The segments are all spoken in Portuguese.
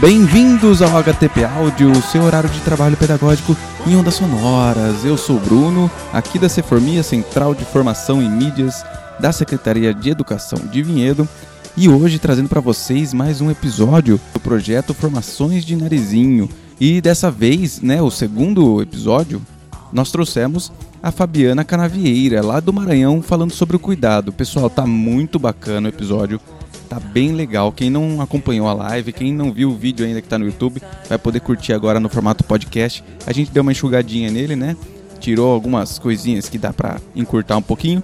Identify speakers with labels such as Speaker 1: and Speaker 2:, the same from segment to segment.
Speaker 1: Bem-vindos ao HTP Áudio, seu horário de trabalho pedagógico em ondas sonoras. Eu sou o Bruno, aqui da Ceformia Central de Formação em Mídias da Secretaria de Educação de Vinhedo, e hoje trazendo para vocês mais um episódio do projeto Formações de Narizinho. E dessa vez, né, o segundo episódio, nós trouxemos a Fabiana Canavieira, lá do Maranhão, falando sobre o cuidado. Pessoal, tá muito bacana o episódio Tá bem legal. Quem não acompanhou a live, quem não viu o vídeo ainda que tá no YouTube, vai poder curtir agora no formato podcast. A gente deu uma enxugadinha nele, né? Tirou algumas coisinhas que dá para encurtar um pouquinho.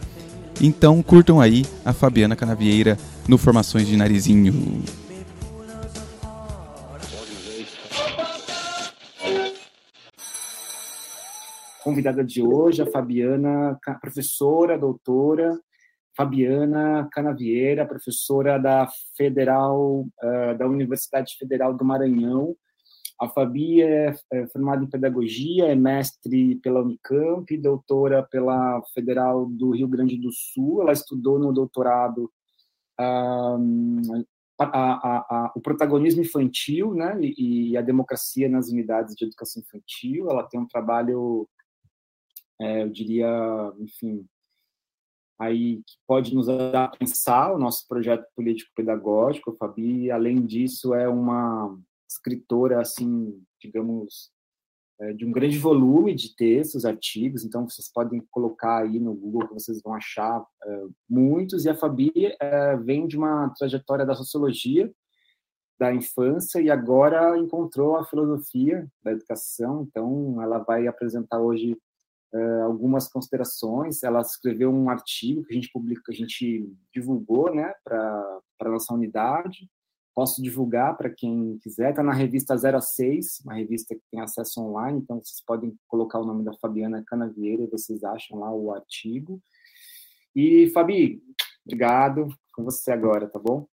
Speaker 1: Então curtam aí a Fabiana Canavieira no Formações de Narizinho.
Speaker 2: Convidada de hoje, a Fabiana, professora, doutora, Fabiana Canavieira, professora da Federal, uh, da Universidade Federal do Maranhão. A Fabi é, é, formada em pedagogia, é mestre pela Unicamp, doutora pela Federal do Rio Grande do Sul. Ela estudou no doutorado um, a, a, a, o protagonismo infantil né, e, e, a democracia nas unidades de educação infantil. Ela tem um trabalho, é, eu diria, enfim, aí que pode nos ajudar a pensar o nosso projeto político-pedagógico. A Fabi, além disso, é uma escritora, assim, digamos, é, de um grande volume de textos, artigos, então vocês podem colocar aí no Google que vocês vão achar é, muitos. E a Fabi é, vem de uma trajetória da sociologia da infância e agora encontrou a filosofia da educação, então ela vai apresentar hoje uh, algumas considerações. Ela escreveu um artigo que a gente publica, a gente divulgou, né, para para nossa unidade. Posso divulgar para quem quiser. Está na revista 06, uma revista que tem acesso online, então vocês podem colocar o nome da Fabiana Canavieira e vocês acham lá o artigo. E, Fabi, obrigado. Com você agora, tá bom?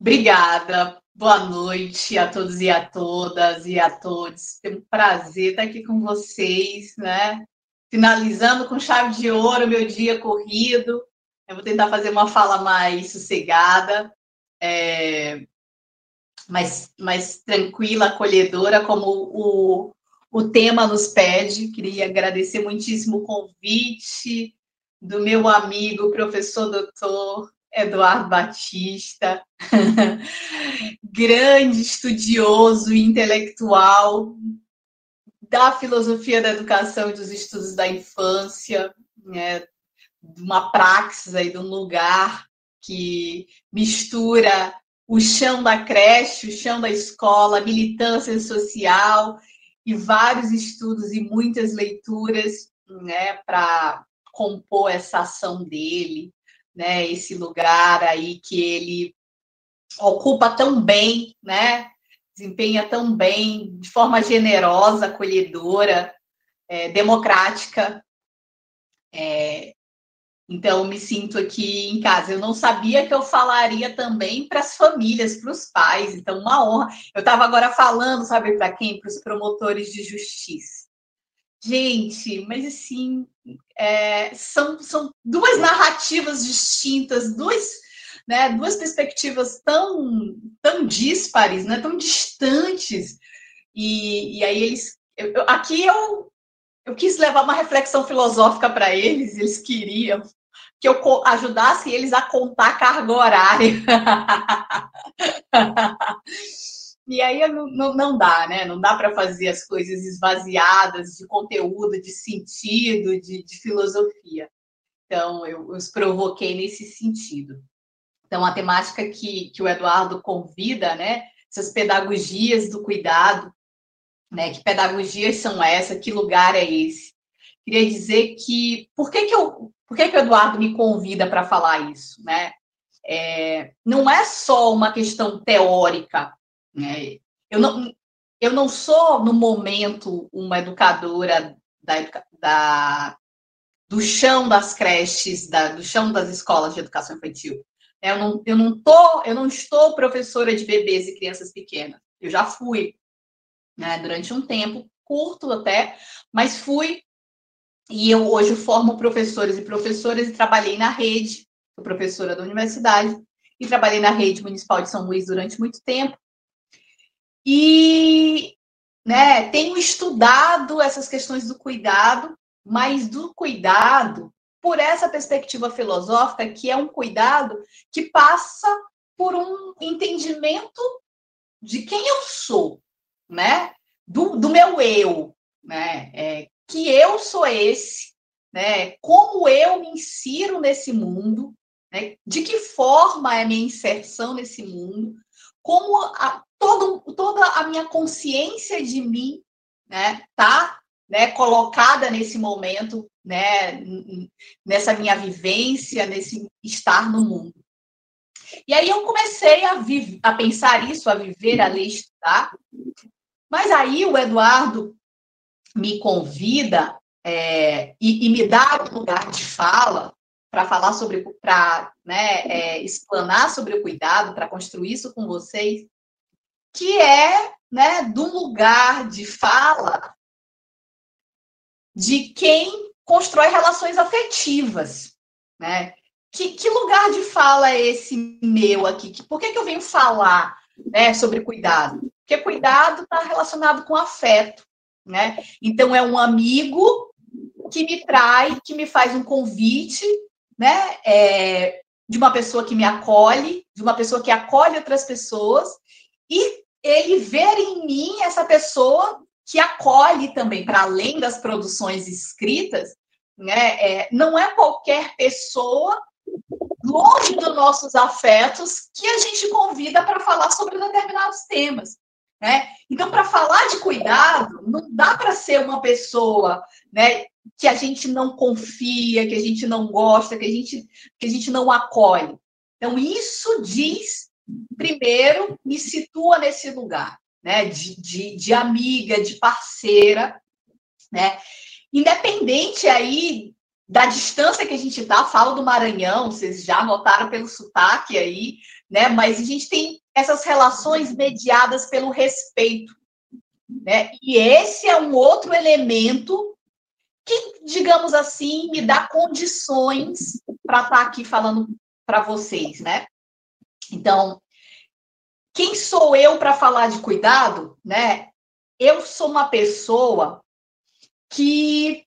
Speaker 3: Obrigada. Boa noite a todos e a todas e a todos. É um prazer estar aqui com vocês, né? Finalizando com chave de ouro meu dia corrido. Eu vou tentar fazer uma fala mais sossegada, é, mais, mais tranquila, acolhedora, como o, o tema nos pede. Queria agradecer muitíssimo o convite do meu amigo, professor doutor Eduardo Batista, grande estudioso intelectual da filosofia da educação e dos estudos da infância, né, uma praxis aí de um lugar que mistura o chão da creche, o chão da escola, militância social e vários estudos e muitas leituras né, para compor essa ação dele, né, esse lugar aí que ele ocupa tão bem, né, desempenha tão bem, de forma generosa, acolhedora, é, democrática. É, então, me sinto aqui em casa. Eu não sabia que eu falaria também para as famílias, para os pais. Então, uma honra. Eu estava agora falando, sabe para quem? Para os promotores de justiça. Gente, mas assim, é, são, são duas narrativas distintas, dois né, duas perspectivas tão, tão díspares, né, tão distantes. E, e aí eles. Eu, aqui eu, eu quis levar uma reflexão filosófica para eles, eles queriam que eu ajudasse eles a contar carga horária. e aí não, não, não, dá, né? Não dá para fazer as coisas esvaziadas de conteúdo, de sentido, de, de filosofia. Então, eu, eu os provoquei nesse sentido. Então, a temática que, que o Eduardo convida, né? Essas pedagogias do cuidado, né? Que pedagogias são essas? Que lugar é esse? Queria dizer que por que, que, eu, por que, que o Eduardo me convida para falar isso, né? É, não é só uma questão teórica, né? Eu não, eu não sou, no momento, uma educadora da, da, do chão das creches, da, do chão das escolas de educação infantil. Eu não, eu não tô, eu não estou professora de bebês e crianças pequenas. Eu já fui, né, durante um tempo curto até, mas fui e eu hoje formo professores e professoras e trabalhei na rede, sou professora da universidade e trabalhei na rede municipal de São Luís durante muito tempo. E né, tenho estudado essas questões do cuidado, mas do cuidado por essa perspectiva filosófica, que é um cuidado que passa por um entendimento de quem eu sou, né? Do, do meu eu, né? É, que eu sou esse, né? Como eu me insiro nesse mundo, né? De que forma é a minha inserção nesse mundo? Como a, todo, toda a minha consciência de mim, né? Tá, né? Colocada nesse momento, né? Nessa minha vivência, nesse estar no mundo. E aí eu comecei a, a pensar isso, a viver, a ler, estudar. Mas aí o Eduardo me convida é, e, e, me dá um lugar de fala para falar sobre, para né, é, explanar sobre o cuidado, para construir isso com vocês, que é né, do lugar de fala de quem constrói relações afetivas, né? Que, que lugar de fala é esse meu aqui? Por que, que eu venho falar né, sobre cuidado? Porque cuidado está relacionado com afeto, né? Então é um amigo que me traz, que me faz um convite, né? É, de uma pessoa que me acolhe, de uma pessoa que acolhe outras pessoas, e ele ver em mim essa pessoa que acolhe também, para além das produções escritas, né? É, não é qualquer pessoa longe dos nossos afetos que a gente convida para falar sobre determinados temas. Né? Então, para falar de cuidado, não dá para ser uma pessoa né, que a gente não confia, que a gente não gosta, que a gente, que a gente não acolhe. Então, isso diz, primeiro, me situa nesse lugar, né? De, de, de amiga, de parceira, né? Independente aí da distância que a gente está, falo do Maranhão, vocês já notaram pelo sotaque aí, né? Mas a gente tem essas relações mediadas pelo respeito, né? E esse é um outro elemento que, digamos assim, me dá condições para estar tá aqui falando para vocês, né? Então, quem sou eu para falar de cuidado, né? Eu sou uma pessoa que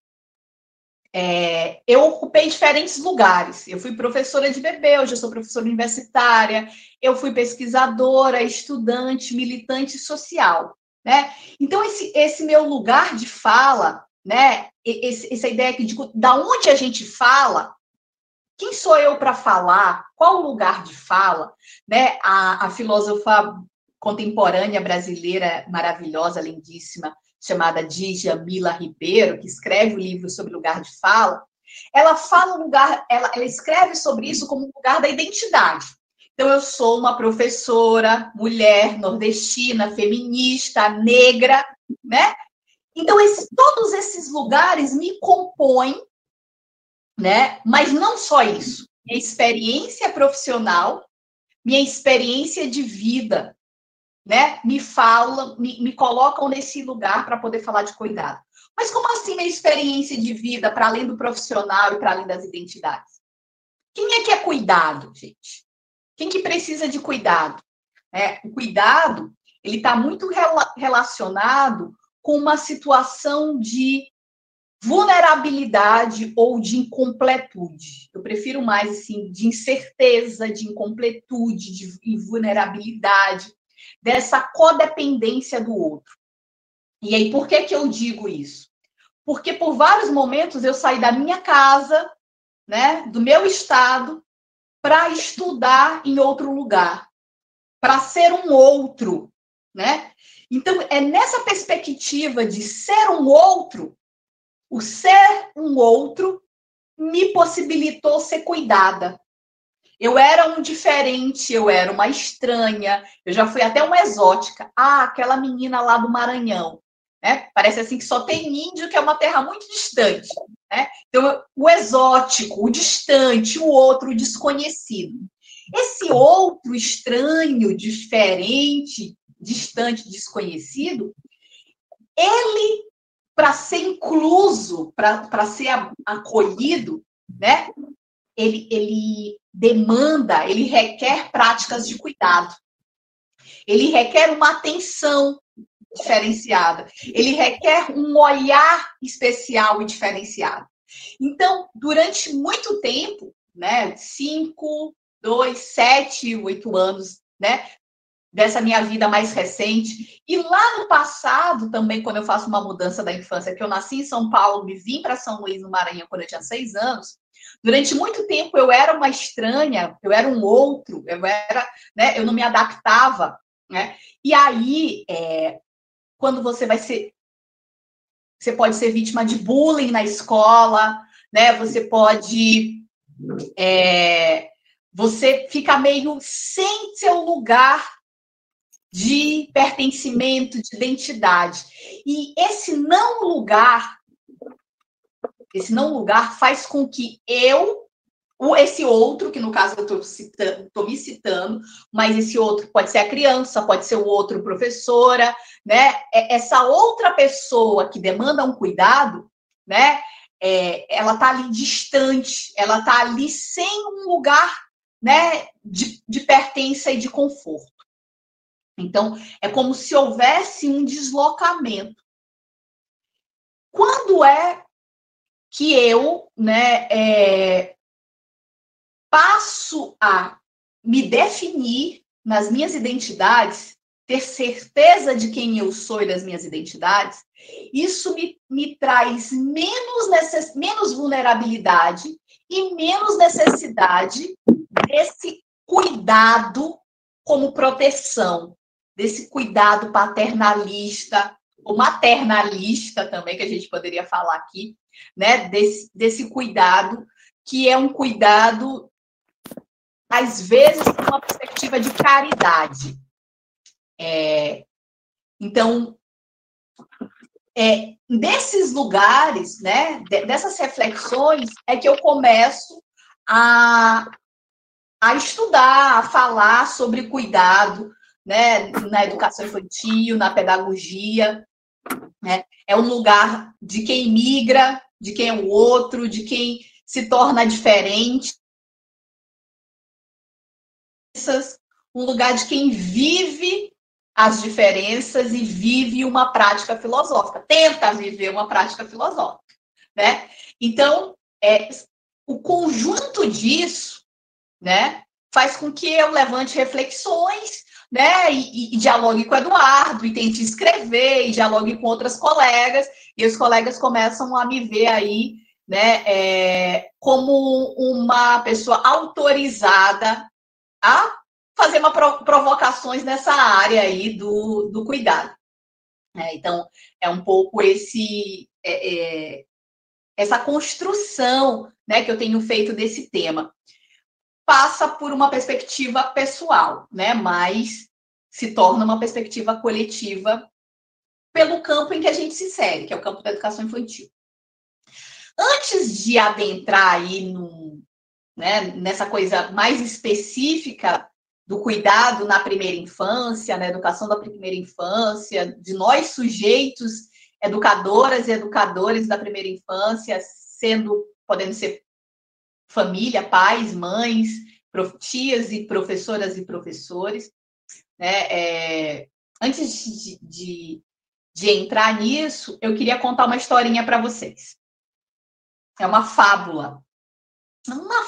Speaker 3: é, eu ocupei diferentes lugares. Eu fui professora de bebê, hoje eu sou professora universitária, eu fui pesquisadora, estudante, militante social. Né? Então, esse, esse meu lugar de fala, né? Esse, essa ideia de da onde a gente fala, quem sou eu para falar? Qual o lugar de fala? Né? A, a filósofa contemporânea brasileira maravilhosa, lindíssima, chamada Djamila Ribeiro, que escreve o livro sobre lugar de fala, ela fala lugar, ela, ela escreve sobre isso como lugar da identidade. Então, eu sou uma professora, mulher, nordestina, feminista, negra, né? Então, esse, todos esses lugares me compõem, né? Mas não só isso. Minha experiência profissional, minha experiência de vida, né, me falam, me, me colocam nesse lugar para poder falar de cuidado. Mas como assim minha experiência de vida para além do profissional e para além das identidades? Quem é que é cuidado, gente? Quem que precisa de cuidado? É, o cuidado ele está muito rela relacionado com uma situação de vulnerabilidade ou de incompletude. Eu prefiro mais assim de incerteza, de incompletude, de vulnerabilidade dessa codependência do outro. E aí, por que, que eu digo isso? Porque por vários momentos eu saí da minha casa, né, do meu estado, para estudar em outro lugar, para ser um outro, né? Então, é nessa perspectiva de ser um outro, o ser um outro me possibilitou ser cuidada, eu era um diferente, eu era uma estranha, eu já fui até uma exótica. Ah, aquela menina lá do Maranhão. Né? Parece assim que só tem índio, que é uma terra muito distante. Né? Então, o exótico, o distante, o outro, o desconhecido. Esse outro estranho, diferente, distante, desconhecido, ele, para ser incluso, para ser acolhido, né? ele, ele demanda, ele requer práticas de cuidado. ele requer uma atenção diferenciada, ele requer um olhar especial e diferenciado. Então, durante muito tempo, né, cinco, dois, sete, oito anos, né, dessa minha vida mais recente. E lá no passado, também, quando eu faço uma mudança da infância, que eu nasci em São Paulo e vim para São Luís, no Maranhão, quando eu tinha seis anos, durante muito tempo eu era uma estranha, eu era um outro, eu era, né, eu não me adaptava, né? E aí, é, quando você vai ser, você pode ser vítima de bullying na escola, né? Você pode, é, você fica meio sem seu lugar de pertencimento, de identidade. E esse não lugar, esse não lugar faz com que eu, esse outro, que no caso eu estou me citando, mas esse outro pode ser a criança, pode ser o outro professora, né? É, essa outra pessoa que demanda um cuidado, né? É, ela está ali distante, ela está ali sem um lugar né, de, de pertença e de conforto. Então, é como se houvesse um deslocamento. Quando é que eu né, é, passo a me definir nas minhas identidades, ter certeza de quem eu sou e das minhas identidades, isso me, me traz menos, necess, menos vulnerabilidade e menos necessidade desse cuidado como proteção, desse cuidado paternalista, ou maternalista também, que a gente poderia falar aqui, né? Desse, desse cuidado, que é um cuidado, às vezes, com uma perspectiva de caridade. É, então, é, desses lugares, né, dessas reflexões, é que eu começo a, a estudar, a falar sobre cuidado, né, na educação infantil, na pedagogia. Né? É um lugar de quem migra, de quem é o outro, de quem se torna diferente. Um lugar de quem vive as diferenças e vive uma prática filosófica, tenta viver uma prática filosófica, né? Então, é, o conjunto disso, né, faz com que eu levante reflexões né? E, e, dialogue com o Eduardo, e tente escrever, e dialogue com outras colegas, e os colegas começam a me ver aí, né, é, como uma pessoa autorizada a fazer uma provocações nessa área aí do, do cuidado. É, então, é um pouco esse é, é, essa construção né, que eu tenho feito desse tema passa por uma perspectiva pessoal, né? Mas se torna uma perspectiva coletiva pelo campo em que a gente se insere, que é o campo da educação infantil. Antes de adentrar aí no, né, nessa coisa mais específica do cuidado na primeira infância, na educação da primeira infância, de nós sujeitos, educadoras e educadores da primeira infância, sendo podendo ser família, pais, mães, tias e professoras e professores. Né? É, antes de, de, de entrar nisso, eu queria contar uma historinha para vocês. É uma fábula. Uma,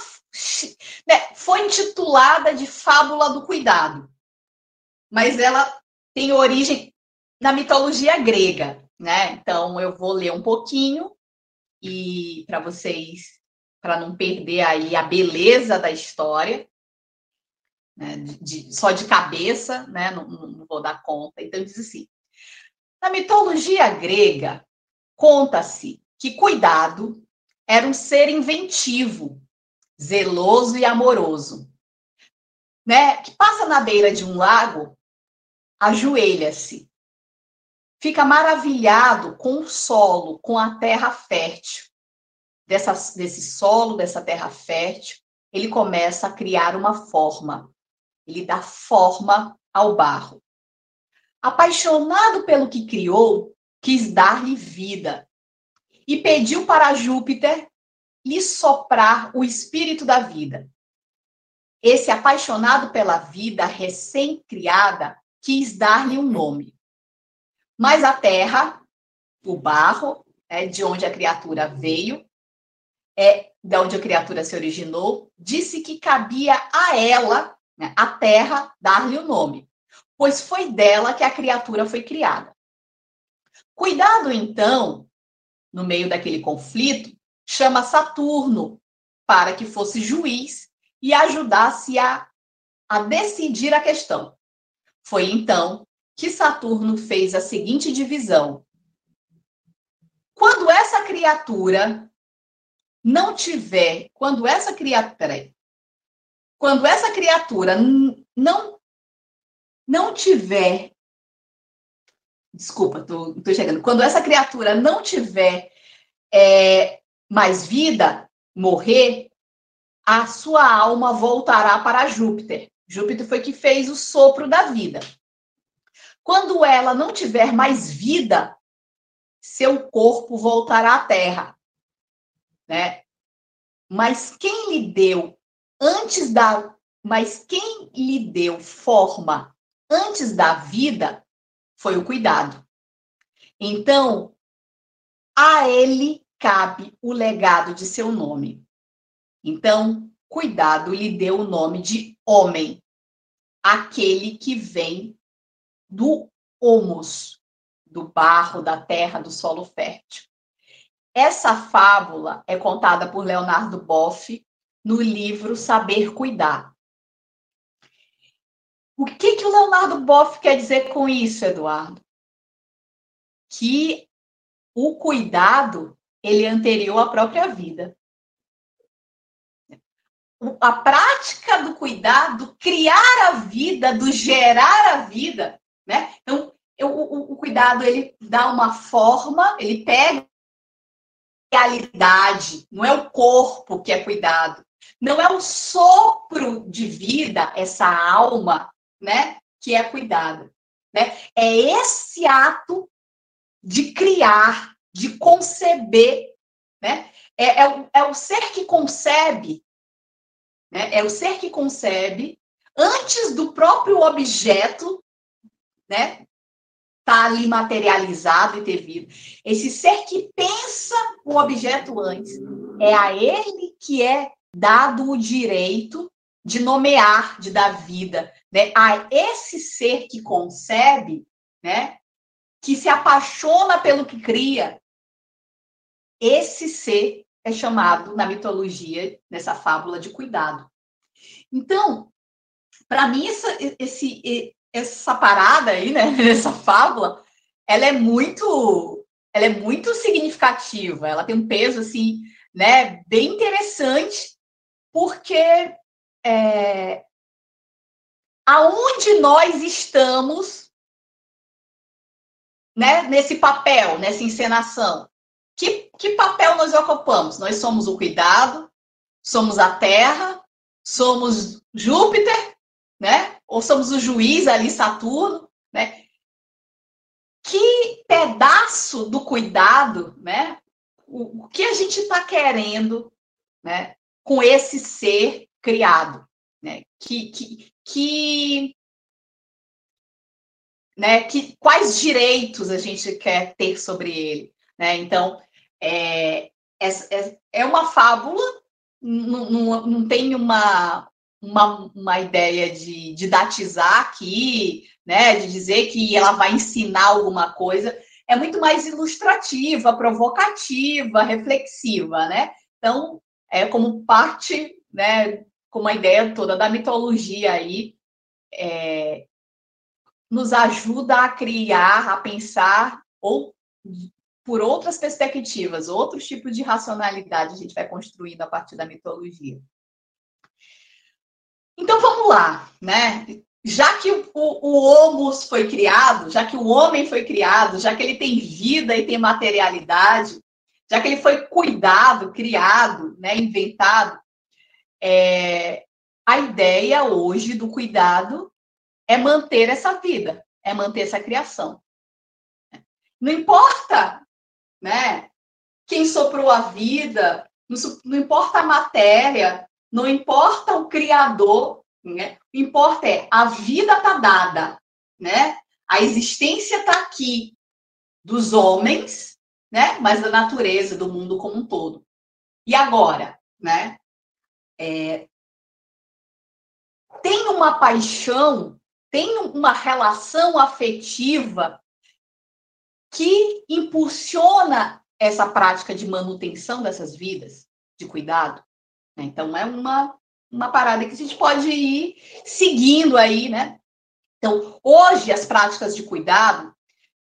Speaker 3: né, foi intitulada de Fábula do Cuidado, mas ela tem origem na mitologia grega, né? Então eu vou ler um pouquinho e para vocês para não perder aí a beleza da história, né, de, só de cabeça, né, não, não vou dar conta. Então, diz assim: na mitologia grega, conta-se que Cuidado era um ser inventivo, zeloso e amoroso, né, que passa na beira de um lago, ajoelha-se, fica maravilhado com o solo, com a terra fértil dessa, desse solo, dessa terra fértil, ele começa a criar uma forma. Ele dá forma ao barro. Apaixonado pelo que criou, quis dar-lhe vida e pediu para Júpiter lhe soprar o espírito da vida. Esse apaixonado pela vida recém-criada quis dar-lhe um nome. Mas a terra, o barro, é de onde a criatura veio, é de onde a criatura se originou, disse que cabia a ela, né, a terra, dar-lhe o nome, pois foi dela que a criatura foi criada. Cuidado, então, no meio daquele conflito, chama Saturno para que fosse juiz e ajudasse a, a decidir a questão. Foi então que Saturno fez a seguinte divisão: quando essa criatura não tiver, quando essa criatura, peraí, quando essa criatura não não tiver, desculpa, tô, tô chegando, quando essa criatura não tiver é, mais vida, morrer, a sua alma voltará para Júpiter. Júpiter foi que fez o sopro da vida. Quando ela não tiver mais vida, seu corpo voltará à Terra né? Mas quem lhe deu antes da, mas quem lhe deu forma antes da vida foi o cuidado. Então, a ele cabe o legado de seu nome. Então, cuidado lhe deu o nome de homem, aquele que vem do humus, do barro, da terra, do solo fértil. Essa fábula é contada por Leonardo Boff no livro Saber Cuidar. O que, que o Leonardo Boff quer dizer com isso, Eduardo? Que o cuidado ele é anterior à própria vida. A prática do cuidado, criar a vida, do gerar a vida, né? Então, eu, o, o cuidado ele dá uma forma, ele pega realidade, não é o corpo que é cuidado, não é o sopro de vida, essa alma, né, que é cuidada, né? É esse ato de criar, de conceber, né? É, é, o, é o ser que concebe, né? É o ser que concebe antes do próprio objeto, né? tá ali materializado e ter vida. Esse ser que pensa o objeto antes, é a ele que é dado o direito de nomear, de dar vida, né? A esse ser que concebe, né? Que se apaixona pelo que cria, esse ser é chamado na mitologia, nessa fábula de cuidado. Então, para mim, essa, esse, essa parada aí, né, essa fábula, ela é muito, ela é muito significativa, ela tem um peso, assim, né, bem interessante, porque é, aonde nós estamos, né, nesse papel, nessa encenação, que, que papel nós ocupamos? Nós somos o cuidado, somos a terra, somos Júpiter, né? ou somos o juiz ali, Saturno, né? Que pedaço do cuidado, né? O, o que a gente está querendo, né? Com esse ser criado, né? Que, que, que, né? Que quais direitos a gente quer ter sobre ele, né? Então, é, é, é uma fábula, não, não, não tem uma, uma, uma ideia de didatizar aqui, né, de dizer que ela vai ensinar alguma coisa, é muito mais ilustrativa, provocativa, reflexiva, né? Então, é como parte, né, como a ideia toda da mitologia aí, é, nos ajuda a criar, a pensar, ou por outras perspectivas, outros tipos de racionalidade a gente vai construindo a partir da mitologia. Então vamos lá, né? Já que o, o, homus foi criado, já que o homem foi criado, já que ele tem vida e tem materialidade, já que ele foi cuidado, criado, né, inventado, é, a ideia hoje do cuidado é manter essa vida, é manter essa criação. Não importa, né? Quem soprou a vida, não, não importa a matéria, não importa o criador, né? o importa é a vida está dada. né? A existência está aqui dos homens, né? Mas da natureza, do mundo como um todo. E agora, né? É, tem uma paixão, tem uma relação afetiva que impulsiona essa prática de manutenção dessas vidas, de cuidado. Né? Então, é uma, uma parada que a gente pode ir seguindo aí, né? Então, hoje, as práticas de cuidado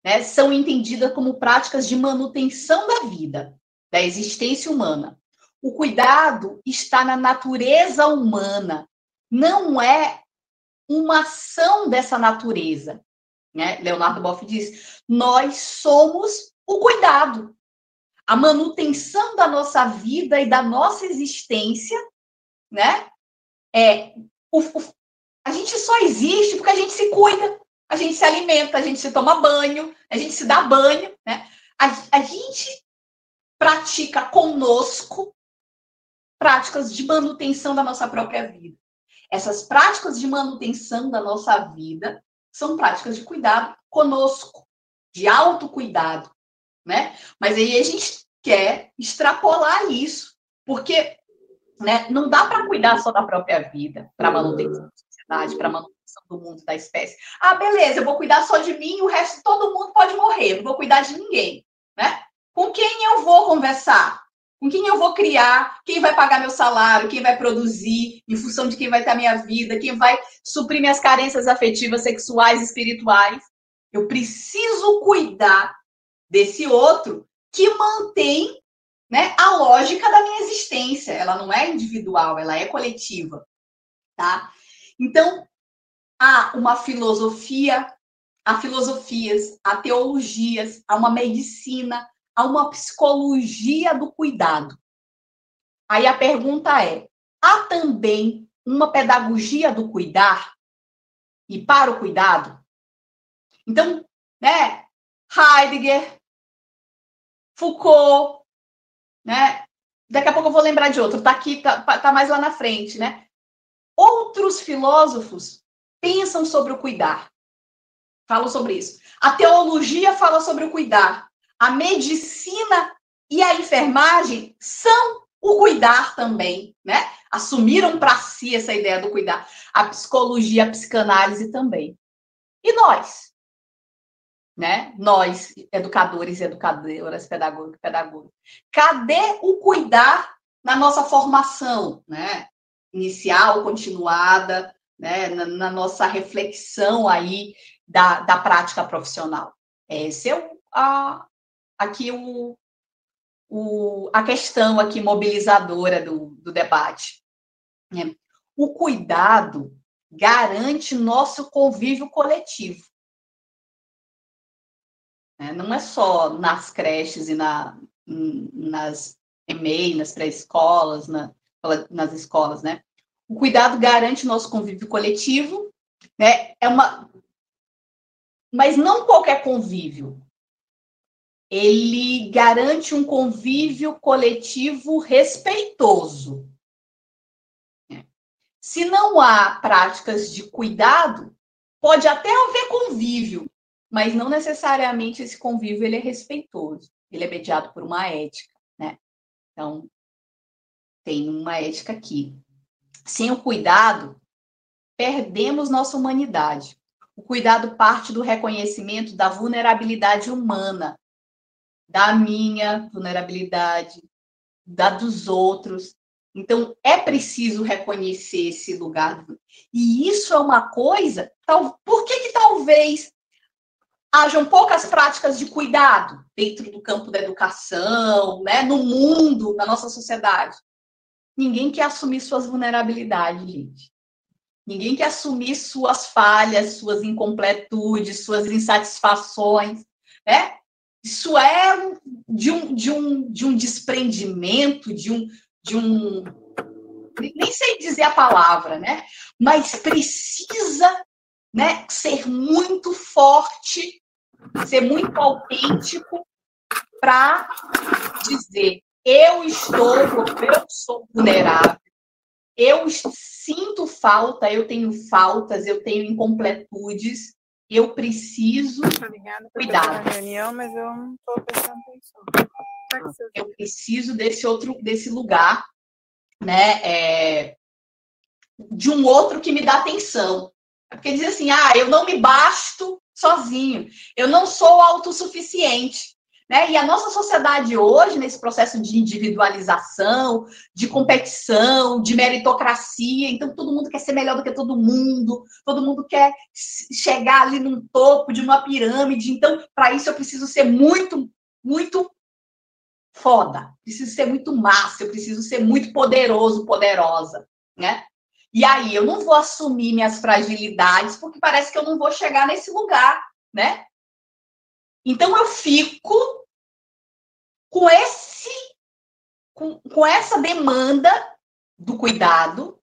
Speaker 3: né, são entendidas como práticas de manutenção da vida, da existência humana. O cuidado está na natureza humana, não é uma ação dessa natureza. Né? Leonardo Boff diz: nós somos o cuidado, a manutenção da nossa vida e da nossa existência, né? É o, o, a gente só existe porque a gente se cuida, a gente se alimenta, a gente se toma banho, a gente se dá banho, né? A, a gente pratica conosco práticas de manutenção da nossa própria vida. Essas práticas de manutenção da nossa vida são práticas de cuidado conosco, de autocuidado, né? Mas aí a gente quer extrapolar isso, porque né, não dá para cuidar só da própria vida, para manutenção da sociedade, para manutenção do mundo, da espécie. Ah, beleza, eu vou cuidar só de mim, o resto todo mundo pode morrer, não vou cuidar de ninguém, né? Com quem eu vou conversar? Com quem eu vou criar? Quem vai pagar meu salário? Quem vai produzir? Em função de quem vai ter a minha vida? Quem vai suprir minhas carências afetivas, sexuais, espirituais? Eu preciso cuidar desse outro que mantém né, a lógica da minha existência. Ela não é individual, ela é coletiva. Tá? Então, há uma filosofia, há filosofias, há teologias, há uma medicina, a uma psicologia do cuidado. Aí a pergunta é: há também uma pedagogia do cuidar e para o cuidado? Então, né, Heidegger, Foucault, né? Daqui a pouco eu vou lembrar de outro, tá aqui, tá, tá mais lá na frente, né? Outros filósofos pensam sobre o cuidar. Falam sobre isso. A teologia fala sobre o cuidar a medicina e a enfermagem são o cuidar também, né? Assumiram para si essa ideia do cuidar. A psicologia, a psicanálise também. E nós? Né? Nós, educadores e educadoras, pedagogos, pedagogos. Cadê o cuidar na nossa formação, né? Inicial, continuada, né? Na, na nossa reflexão aí da, da prática profissional. Esse é o, a, aqui o, o, a questão aqui mobilizadora do, do debate. Né? O cuidado garante nosso convívio coletivo. Né? Não é só nas creches e na, nas EMEI, nas pré-escolas, na, nas escolas, né? O cuidado garante nosso convívio coletivo, né? É uma mas não qualquer convívio ele garante um convívio coletivo respeitoso. Se não há práticas de cuidado, pode até haver convívio, mas não necessariamente esse convívio ele é respeitoso. Ele é mediado por uma ética, né? Então, tem uma ética aqui. Sem o cuidado, perdemos nossa humanidade. O cuidado parte do reconhecimento da vulnerabilidade humana da minha vulnerabilidade, da dos outros. Então, é preciso reconhecer esse lugar. E isso é uma coisa. Tal, por que, que talvez hajam poucas práticas de cuidado dentro do campo da educação, né, no mundo, na nossa sociedade? Ninguém quer assumir suas vulnerabilidades, gente. Ninguém quer assumir suas falhas, suas incompletudes, suas insatisfações, né? Isso é de um, de um, de um desprendimento, de um, de um. Nem sei dizer a palavra, né? Mas precisa né, ser muito forte, ser muito autêntico para dizer: eu estou, eu sou vulnerável, eu sinto falta, eu tenho faltas, eu tenho incompletudes, eu preciso cuidar.
Speaker 4: reunião, mas eu não estou prestando atenção.
Speaker 3: Eu preciso desse outro, desse lugar, né? É, de um outro que me dá atenção. É porque diz assim, ah, eu não me basto sozinho, eu não sou autossuficiente. Né? E a nossa sociedade hoje, nesse processo de individualização, de competição, de meritocracia, então todo mundo quer ser melhor do que todo mundo, todo mundo quer chegar ali num topo de uma pirâmide. Então, para isso, eu preciso ser muito, muito foda, preciso ser muito massa, eu preciso ser muito poderoso, poderosa, né? E aí eu não vou assumir minhas fragilidades, porque parece que eu não vou chegar nesse lugar, né? Então eu fico com esse com, com essa demanda do cuidado,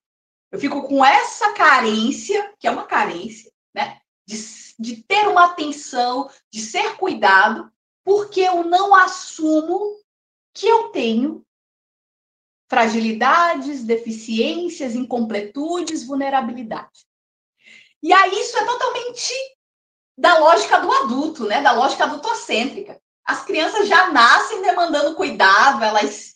Speaker 3: eu fico com essa carência, que é uma carência, né? De, de ter uma atenção, de ser cuidado, porque eu não assumo que eu tenho fragilidades, deficiências, incompletudes, vulnerabilidade. E aí isso é totalmente da lógica do adulto, né? Da lógica adultocêntrica as crianças já nascem demandando cuidado, elas,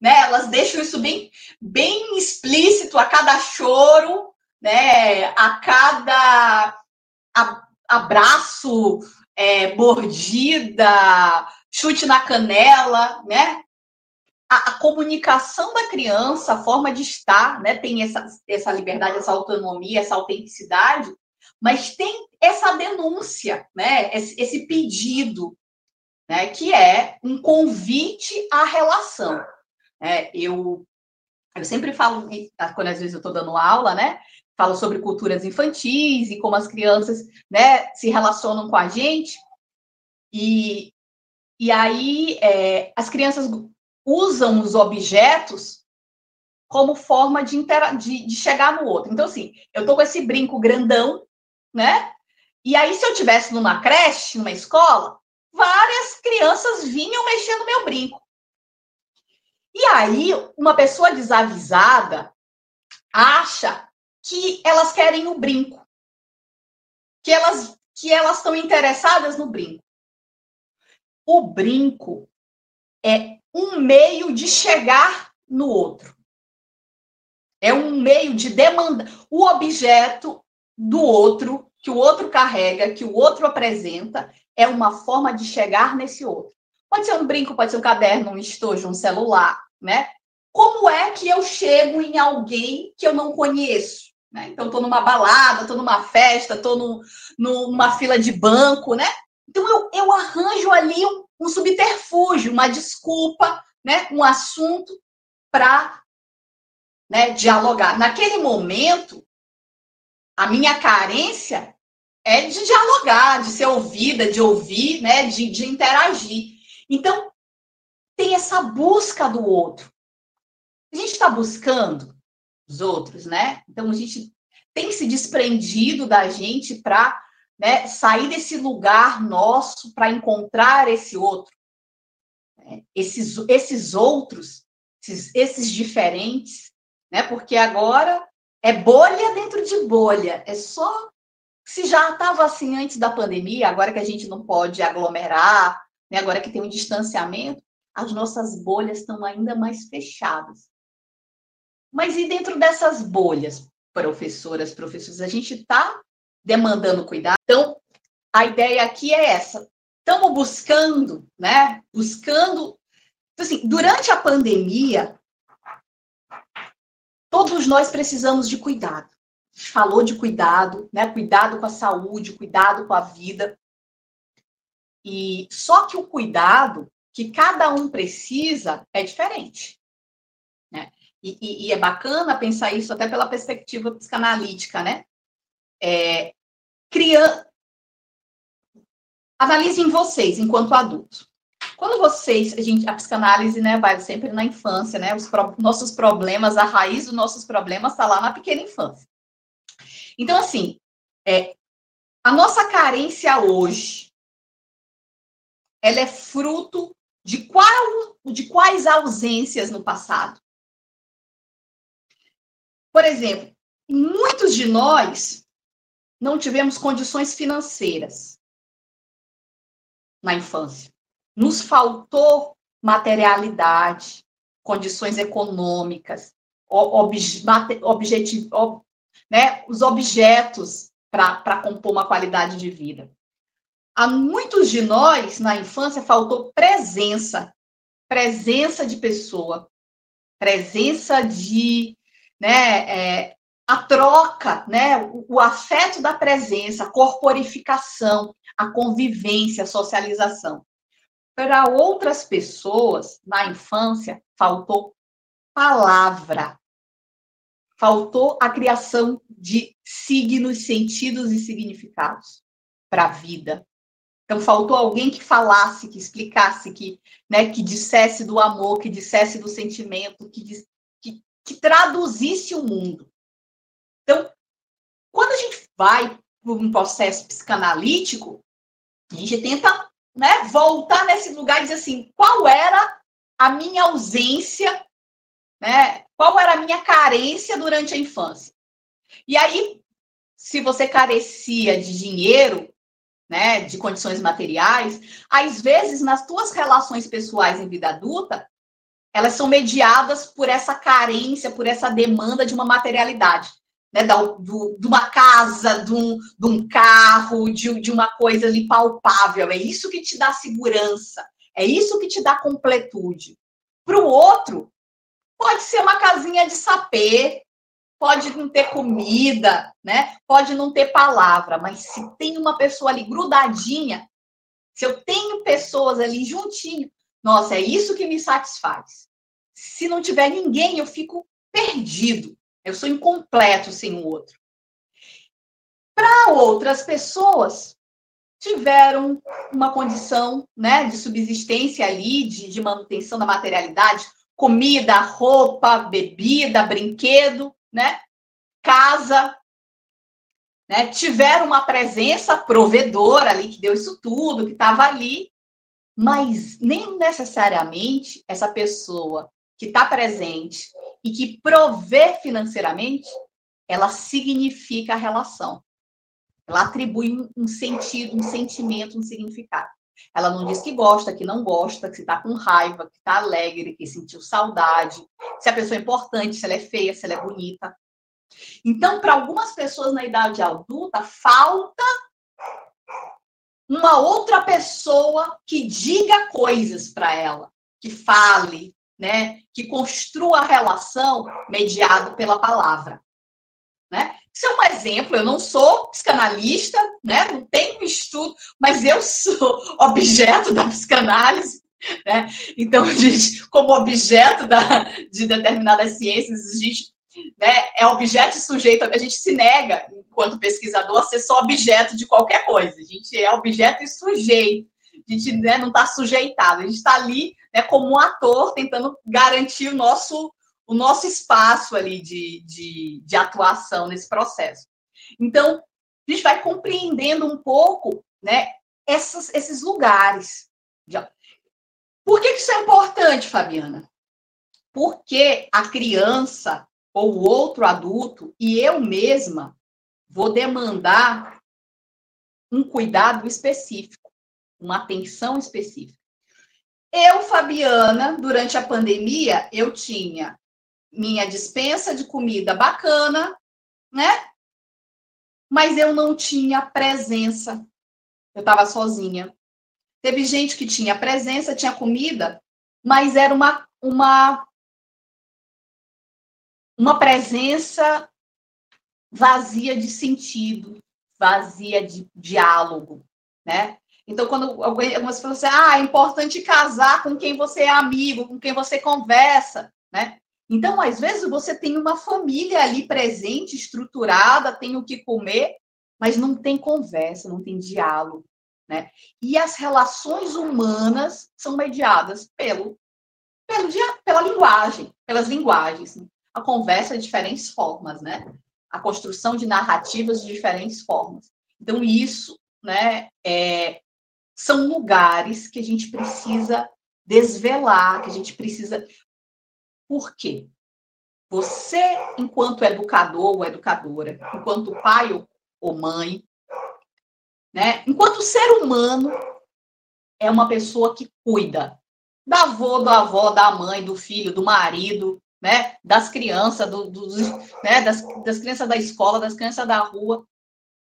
Speaker 3: né, elas deixam isso bem, bem explícito a cada choro, né, a cada abraço, é, mordida, chute na canela, né? A, a, comunicação da criança, a forma de estar, né, tem essa, essa liberdade, essa autonomia, essa autenticidade, mas tem essa denúncia, né, esse, esse pedido, né, que é um convite à relação. É, eu, eu sempre falo, quando às vezes eu estou dando aula, né, falo sobre culturas infantis e como as crianças né, se relacionam com a gente. E, e aí é, as crianças usam os objetos como forma de, de, de, chegar no outro. Então, assim, eu tô com esse brinco grandão, né? E aí, se eu tivesse numa creche, numa escola, várias crianças vinham mexendo meu brinco. E aí, uma pessoa desavisada acha que elas querem o brinco, que elas que elas estão interessadas no brinco. O brinco é um meio de chegar no outro. É um meio de demanda. O objeto do outro, que o outro carrega, que o outro apresenta, é uma forma de chegar nesse outro. Pode ser um brinco, pode ser um caderno, um estojo, um celular, né? Como é que eu chego em alguém que eu não conheço? Né? Então, estou numa balada, estou numa festa, estou numa fila de banco, né? Então, eu, eu arranjo ali um, um subterfúgio, uma desculpa, né? um assunto para né, dialogar. Naquele momento, a minha carência é de dialogar, de ser ouvida, de ouvir, né, de, de interagir. Então, tem essa busca do outro. A gente está buscando os outros, né? Então, a gente tem se desprendido da gente para né, sair desse lugar nosso para encontrar esse outro. Né? Esses, esses outros, esses, esses diferentes, né? Porque agora é bolha dentro de bolha, é só se já estava assim antes da pandemia, agora que a gente não pode aglomerar, né, agora que tem um distanciamento, as nossas bolhas estão ainda mais fechadas. Mas e dentro dessas bolhas, professoras, professores, a gente está demandando cuidado? Então, a ideia aqui é essa. Estamos buscando, né? Buscando. Assim, durante a pandemia, todos nós precisamos de cuidado falou de cuidado, né? Cuidado com a saúde, cuidado com a vida. E só que o cuidado que cada um precisa é diferente. Né? E, e, e é bacana pensar isso até pela perspectiva psicanalítica, né? É, criando. Analisem vocês enquanto adultos. Quando vocês, a gente, a psicanálise, né, vai sempre na infância, né? Os pro, nossos problemas, a raiz dos nossos problemas está lá na pequena infância. Então, assim, é, a nossa carência hoje, ela é fruto de, qual, de quais ausências no passado? Por exemplo, muitos de nós não tivemos condições financeiras na infância. Nos faltou materialidade, condições econômicas, obje, objetivo, ob, né, os objetos para compor uma qualidade de vida. A muitos de nós, na infância, faltou presença, presença de pessoa, presença de, né, é, a troca, né, o, afeto da presença, a corporificação, a convivência, a socialização. Para outras pessoas, na infância, faltou palavra. Faltou a criação de signos, sentidos e significados para a vida. Então, faltou alguém que falasse, que explicasse, que, né, que dissesse do amor, que dissesse do sentimento, que, que, que traduzisse o mundo. Então, quando a gente vai para um processo psicanalítico, a gente tenta né, voltar nesse lugar e dizer assim, qual era a minha ausência, né? Qual era a minha carência durante a infância? E aí, se você carecia de dinheiro, né, de condições materiais, às vezes nas tuas relações pessoais em vida adulta, elas são mediadas por essa carência, por essa demanda de uma materialidade né, da, do, de uma casa, de um, de um carro, de, de uma coisa ali palpável. É isso que te dá segurança, é isso que te dá completude. Para o outro, pode ser uma casinha de sapê, pode não ter comida, né? Pode não ter palavra, mas se tem uma pessoa ali grudadinha, se eu tenho pessoas ali juntinho, nossa, é isso que me satisfaz. Se não tiver ninguém, eu fico perdido. Eu sou incompleto sem o outro. Para outras pessoas, tiveram uma condição né, de subsistência ali, de, de manutenção da materialidade, comida, roupa, bebida, brinquedo, né, casa, né, tiveram uma presença provedora ali, que deu isso tudo, que estava ali, mas nem necessariamente essa pessoa que está presente e que prover financeiramente, ela significa a relação. Ela atribui um sentido, um sentimento, um significado. Ela não diz que gosta, que não gosta, que está com raiva, que está alegre, que sentiu saudade, se a pessoa é importante, se ela é feia, se ela é bonita. Então, para algumas pessoas na idade adulta, falta uma outra pessoa que diga coisas para ela, que fale, né, que construa a relação mediado pela palavra. Né? Isso é um exemplo, eu não sou psicanalista, né? não tenho estudo, mas eu sou objeto da psicanálise. Né? Então, a gente, como objeto da, de determinadas ciências, a gente né, é objeto e sujeito, a gente se nega, enquanto pesquisador, a ser só objeto de qualquer coisa. A gente é objeto e sujeito. A gente né, não está sujeitado, a gente está ali né, como um ator tentando garantir o nosso, o nosso espaço ali de, de, de atuação nesse processo. Então, a gente vai compreendendo um pouco né, essas, esses lugares. Por que isso é importante, Fabiana? Porque a criança ou o outro adulto e eu mesma vou demandar um cuidado específico, uma atenção específica. Eu, Fabiana, durante a pandemia, eu tinha minha dispensa de comida bacana, né? Mas eu não tinha presença. Eu estava sozinha. Teve gente que tinha presença, tinha comida, mas era uma, uma, uma presença vazia de sentido, vazia de diálogo, né? Então, quando algumas pessoas falam assim, ah, é importante casar com quem você é amigo, com quem você conversa, né? Então, às vezes, você tem uma família ali presente, estruturada, tem o que comer, mas não tem conversa, não tem diálogo, né? E as relações humanas são mediadas pelo, pelo pela linguagem, pelas linguagens. A conversa de diferentes formas, né? A construção de narrativas de diferentes formas. Então, isso né, é, são lugares que a gente precisa desvelar, que a gente precisa. Por quê? Você, enquanto educador ou educadora, enquanto pai ou mãe. Né? Enquanto ser humano é uma pessoa que cuida da avó, da avó, da mãe, do filho, do marido, né? das crianças, do, dos, né? das, das crianças da escola, das crianças da rua,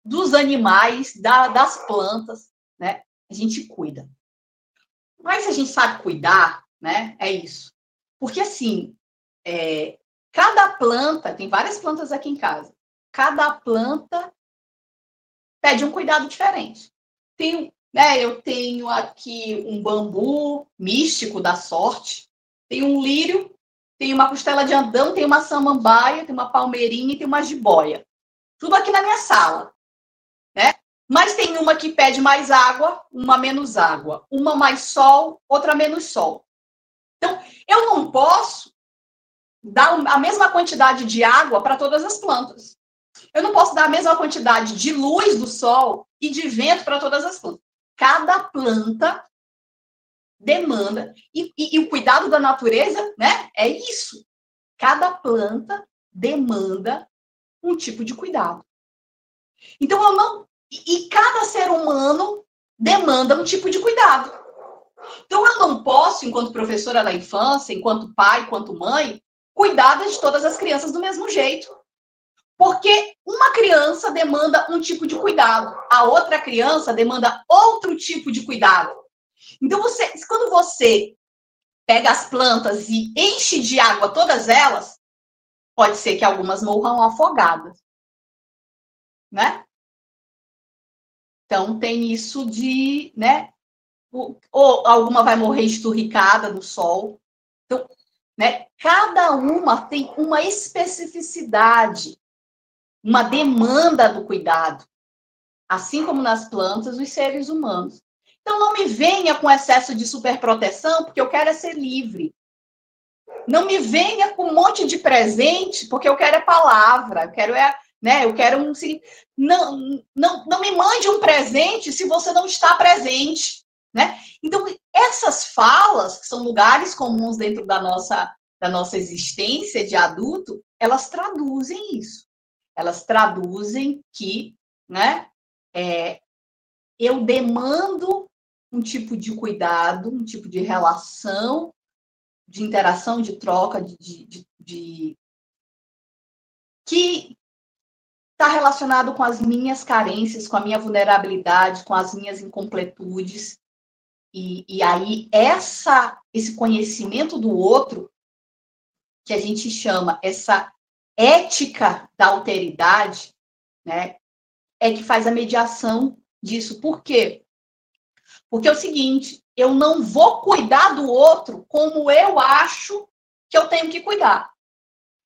Speaker 3: dos animais, da, das plantas. Né? A gente cuida. Mas a gente sabe cuidar, né? é isso. Porque assim, é, cada planta, tem várias plantas aqui em casa, cada planta pede um cuidado diferente. Tem, né, eu tenho aqui um bambu místico da sorte, tem um lírio, tem uma costela de andão, tem uma samambaia, tem uma palmeirinha e tem uma jiboia. Tudo aqui na minha sala. Mas tem uma que pede mais água, uma menos água. Uma mais sol, outra menos sol. Então, eu não posso dar a mesma quantidade de água para todas as plantas. Eu não posso dar a mesma quantidade de luz do sol e de vento para todas as plantas. Cada planta demanda e, e, e, o cuidado da natureza, né? É isso. Cada planta demanda um tipo de cuidado. Então eu não e cada ser humano demanda um tipo de cuidado. Então eu não posso, enquanto professora da infância, enquanto pai, enquanto mãe, cuidar de todas as crianças do mesmo jeito. Porque uma criança demanda um tipo de cuidado, a outra criança demanda outro tipo de cuidado. Então, você, quando você pega as plantas e enche de água todas elas, pode ser que algumas morram afogadas. Né? Então, tem isso de, né? Ou alguma vai morrer esturricada no sol. Então, né? Cada uma tem uma especificidade uma demanda do cuidado, assim como nas plantas, os seres humanos. Então não me venha com excesso de superproteção, porque eu quero é ser livre. Não me venha com um monte de presente, porque eu quero é palavra, eu quero é, né, eu quero um não, não, não me mande um presente se você não está presente, né? Então, essas falas, que são lugares comuns dentro da nossa da nossa existência de adulto, elas traduzem isso elas traduzem que, né, é, eu demando um tipo de cuidado, um tipo de relação, de interação, de troca, de, de, de, de que está relacionado com as minhas carências, com a minha vulnerabilidade, com as minhas incompletudes. E, e aí, essa, esse conhecimento do outro, que a gente chama, essa ética da alteridade, né, é que faz a mediação disso. Por quê? Porque é o seguinte, eu não vou cuidar do outro como eu acho que eu tenho que cuidar.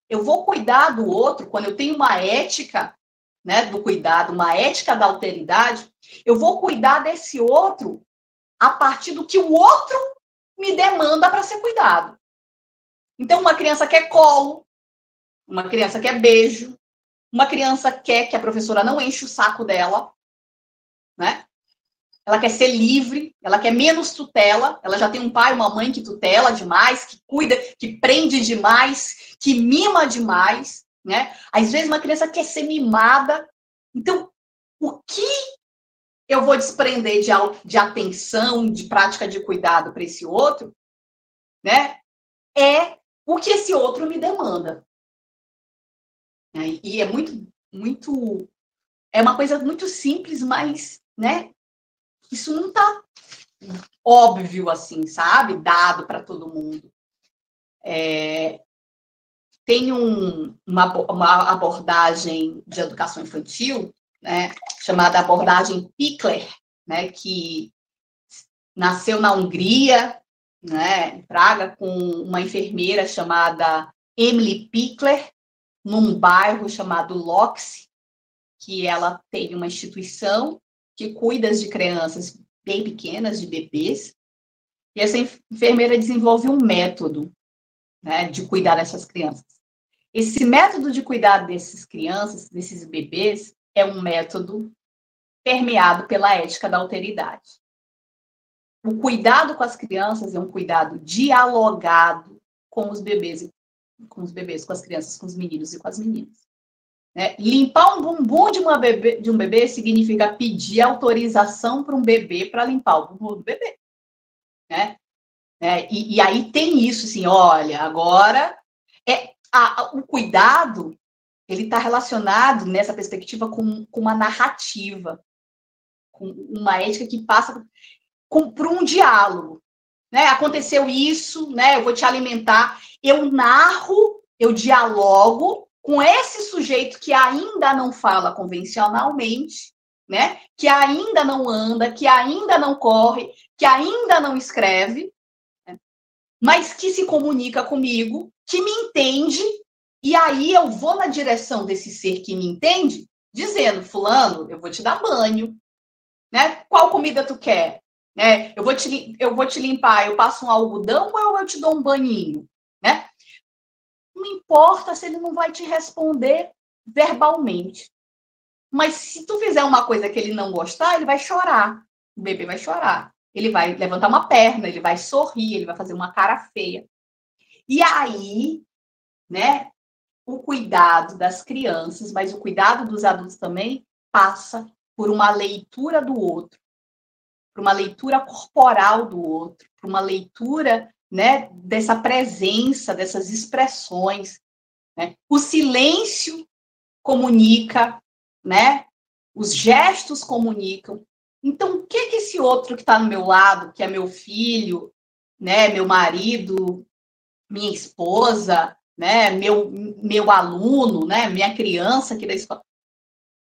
Speaker 3: Eu vou cuidar do outro quando eu tenho uma ética, né, do cuidado, uma ética da alteridade, eu vou cuidar desse outro a partir do que o outro me demanda para ser cuidado. Então, uma criança quer colo, uma criança quer beijo, uma criança quer que a professora não enche o saco dela, né? Ela quer ser livre, ela quer menos tutela, ela já tem um pai, uma mãe que tutela demais, que cuida, que prende demais, que mima demais, né? Às vezes uma criança quer ser mimada. Então, o que eu vou desprender de, de atenção, de prática de cuidado para esse outro, né? É o que esse outro me demanda. Né? E é muito, muito. É uma coisa muito simples, mas, né? Isso não está óbvio assim, sabe? Dado para todo mundo. É, tem um, uma, uma abordagem de educação infantil, né, chamada abordagem Pickler, né, que nasceu na Hungria, né, em Praga, com uma enfermeira chamada Emily Pickler, num bairro chamado Loxi, que ela tem uma instituição que cuida de crianças bem pequenas, de bebês, e essa enfermeira desenvolve um método né, de cuidar dessas crianças. Esse método de cuidar dessas crianças, desses bebês, é um método permeado pela ética da alteridade. O cuidado com as crianças é um cuidado dialogado com os bebês com os bebês, com as crianças, com os meninos e com as meninas. Né? Limpar um bumbum de, bebê, de um bebê significa pedir autorização para um bebê para limpar o bumbum do bebê. Né? É, e, e, aí tem isso, assim, olha, agora é a, o cuidado ele está relacionado nessa perspectiva com, com uma narrativa, com uma ética que passa por um diálogo. Né? Aconteceu isso, né? Eu vou te alimentar. Eu narro, eu dialogo com esse sujeito que ainda não fala convencionalmente, né? Que ainda não anda, que ainda não corre, que ainda não escreve, né? mas que se comunica comigo, que me entende e aí eu vou na direção desse ser que me entende, dizendo, fulano, eu vou te dar banho, né? Qual comida tu quer? Né? Eu, vou te, eu vou te limpar, eu passo um algodão ou eu te dou um banhinho, né? Não importa se ele não vai te responder verbalmente. Mas se tu fizer uma coisa que ele não gostar, ele vai chorar. O bebê vai chorar. Ele vai levantar uma perna, ele vai sorrir, ele vai fazer uma cara feia. E aí, né, o cuidado das crianças, mas o cuidado dos adultos também passa por uma leitura do outro, por uma leitura corporal do outro, por uma leitura né, dessa presença, dessas expressões. Né? O silêncio comunica, né? Os gestos comunicam. Então, o que que esse outro que está no meu lado, que é meu filho, né, meu marido, minha esposa, né, meu, meu aluno, né, minha criança aqui da escola,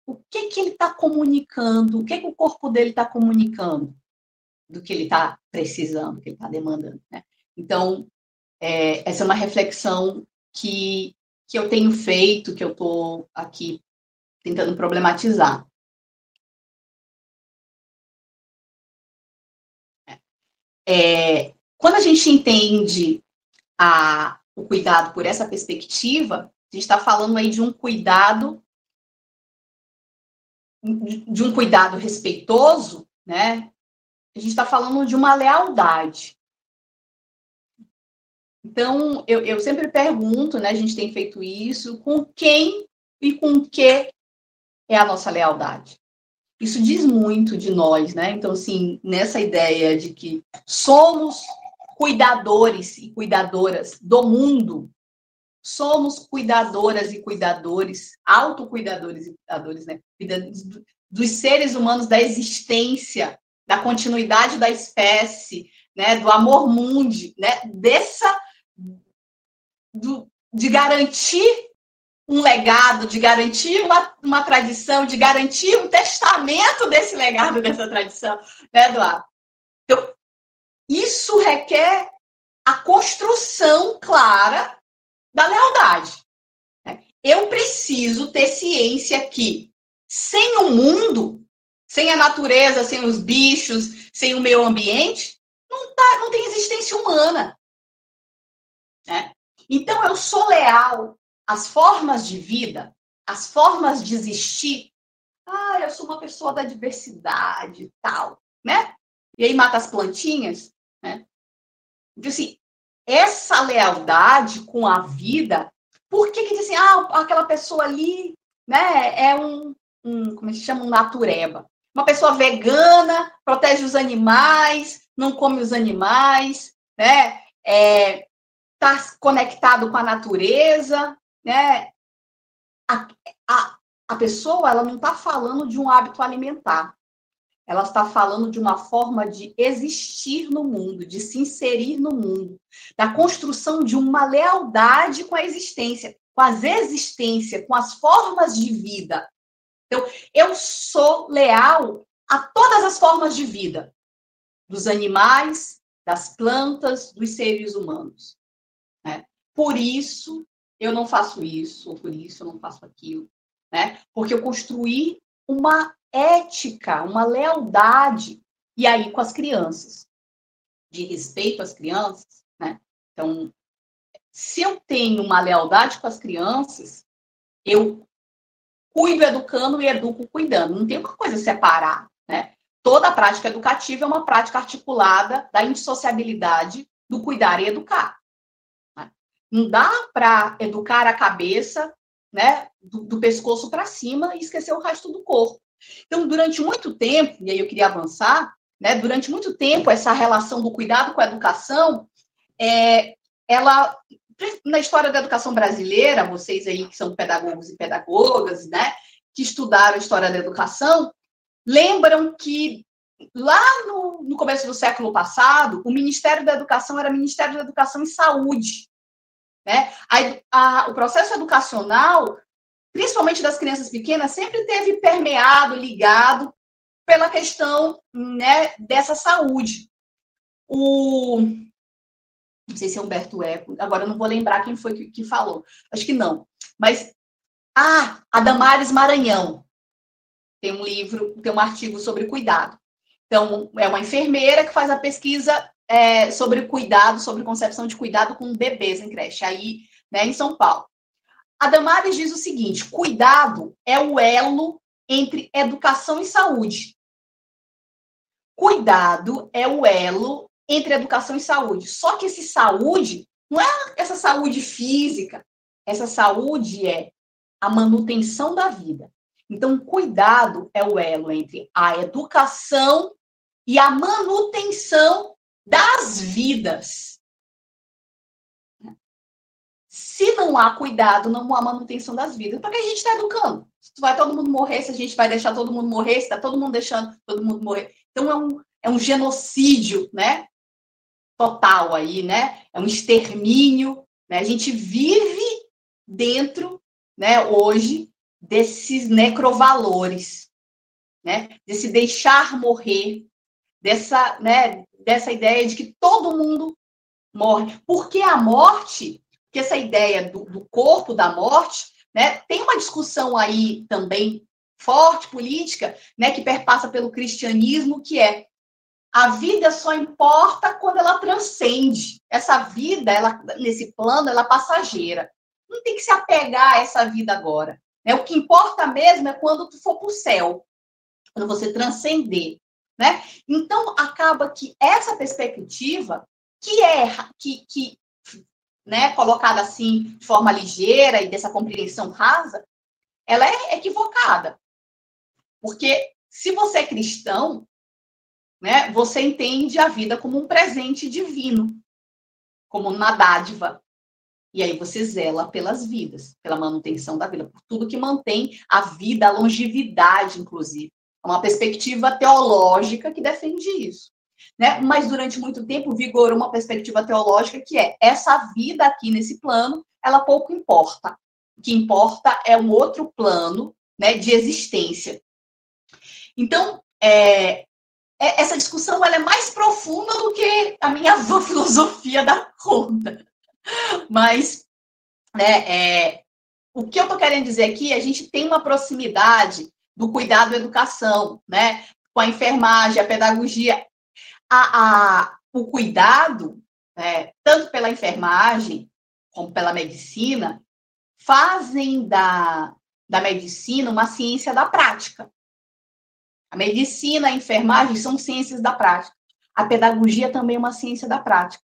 Speaker 3: o que que ele está comunicando, o que que o corpo dele está comunicando do que ele está precisando, que ele está demandando, né? Então, é, essa é uma reflexão que, que eu tenho feito, que eu estou aqui tentando problematizar. É, quando a gente entende a, o cuidado por essa perspectiva, a gente está falando aí de um cuidado, de um cuidado respeitoso, né? A gente está falando de uma lealdade. Então, eu, eu sempre pergunto, né? A gente tem feito isso, com quem e com que é a nossa lealdade? Isso diz muito de nós, né? Então, assim, nessa ideia de que somos cuidadores e cuidadoras do mundo. Somos cuidadoras e cuidadores, autocuidadores e cuidadores, né? Dos seres humanos, da existência, da continuidade da espécie, né? Do amor mundi, né? Dessa do, de garantir um legado, de garantir uma, uma tradição, de garantir um testamento desse legado, dessa tradição, né, Eduardo? Então, isso requer a construção clara da lealdade. Eu preciso ter ciência que, sem o mundo, sem a natureza, sem os bichos, sem o meio ambiente, não, tá, não tem existência humana. Né? Então, eu sou leal às formas de vida, às formas de existir. Ah, eu sou uma pessoa da diversidade e tal, né? E aí mata as plantinhas. Né? Então, assim, essa lealdade com a vida, por que que dizem, ah, aquela pessoa ali, né, é um, um como se chama, um natureba. Uma pessoa vegana, protege os animais, não come os animais, né, é, tá conectado com a natureza, né, a, a, a pessoa, ela não está falando de um hábito alimentar, ela está falando de uma forma de existir no mundo, de se inserir no mundo, da construção de uma lealdade com a existência, com as existências, com as formas de vida. Então, eu sou leal a todas as formas de vida, dos animais, das plantas, dos seres humanos. Né? Por isso, eu não faço isso, ou por isso eu não faço aquilo. Né? Porque eu construí uma ética, uma lealdade, e aí com as crianças, de respeito às crianças, né? Então, se eu tenho uma lealdade com as crianças, eu cuido educando e educo cuidando. Não tem uma coisa separar, né? Toda prática educativa é uma prática articulada da indissociabilidade do cuidar e educar. Né? Não dá para educar a cabeça né, do, do pescoço para cima e esquecer o resto do corpo. Então, durante muito tempo, e aí eu queria avançar, né, durante muito tempo, essa relação do cuidado com a educação, é, ela, na história da educação brasileira, vocês aí que são pedagogos e pedagogas, né, que estudaram a história da educação, lembram que lá no, no começo do século passado, o Ministério da Educação era Ministério da Educação e Saúde. Né? A, a, o processo educacional, principalmente das crianças pequenas, sempre teve permeado, ligado pela questão né, dessa saúde. O, não sei se é Humberto Eco, agora não vou lembrar quem foi que, que falou, acho que não. Mas, ah, a Damares Maranhão tem um livro, tem um artigo sobre cuidado. Então, é uma enfermeira que faz a pesquisa é, sobre cuidado, sobre concepção de cuidado com bebês em creche, aí, né, em São Paulo. A Damares diz o seguinte: cuidado é o elo entre educação e saúde. Cuidado é o elo entre educação e saúde. Só que esse saúde não é essa saúde física, essa saúde é a manutenção da vida. Então, cuidado é o elo entre a educação e a manutenção das vidas. Se não há cuidado, não há manutenção das vidas. Para que a gente está educando? Se vai todo mundo morrer, se a gente vai deixar todo mundo morrer, se está todo mundo deixando todo mundo morrer. Então é um, é um genocídio, né? Total aí, né? É um extermínio. Né? A gente vive dentro, né, hoje, desses necrovalores, né? Desse deixar morrer, dessa, né, dessa ideia de que todo mundo morre. Porque a morte, que essa ideia do, do corpo da morte, né, tem uma discussão aí também forte política, né, que perpassa pelo cristianismo, que é a vida só importa quando ela transcende. Essa vida, ela nesse plano, ela é passageira. Não tem que se apegar a essa vida agora. Né? O que importa mesmo é quando tu for para o céu, quando você transcender. Né? Então, acaba que essa perspectiva, que é que, que né, colocada assim de forma ligeira e dessa compreensão rasa, ela é equivocada. Porque se você é cristão, né, você entende a vida como um presente divino, como uma dádiva. E aí você zela pelas vidas, pela manutenção da vida, por tudo que mantém a vida, a longevidade, inclusive. É uma perspectiva teológica que defende isso. Né? Mas durante muito tempo vigorou uma perspectiva teológica que é essa vida aqui nesse plano, ela pouco importa. O que importa é um outro plano né, de existência. Então, é, é essa discussão ela é mais profunda do que a minha filosofia da conta. Mas, né, é, o que eu estou querendo dizer aqui, a gente tem uma proximidade do cuidado e educação, né? Com a enfermagem, a pedagogia. A, a, o cuidado, né, tanto pela enfermagem como pela medicina, fazem da, da medicina uma ciência da prática. A medicina, a enfermagem são ciências da prática. A pedagogia também é uma ciência da prática.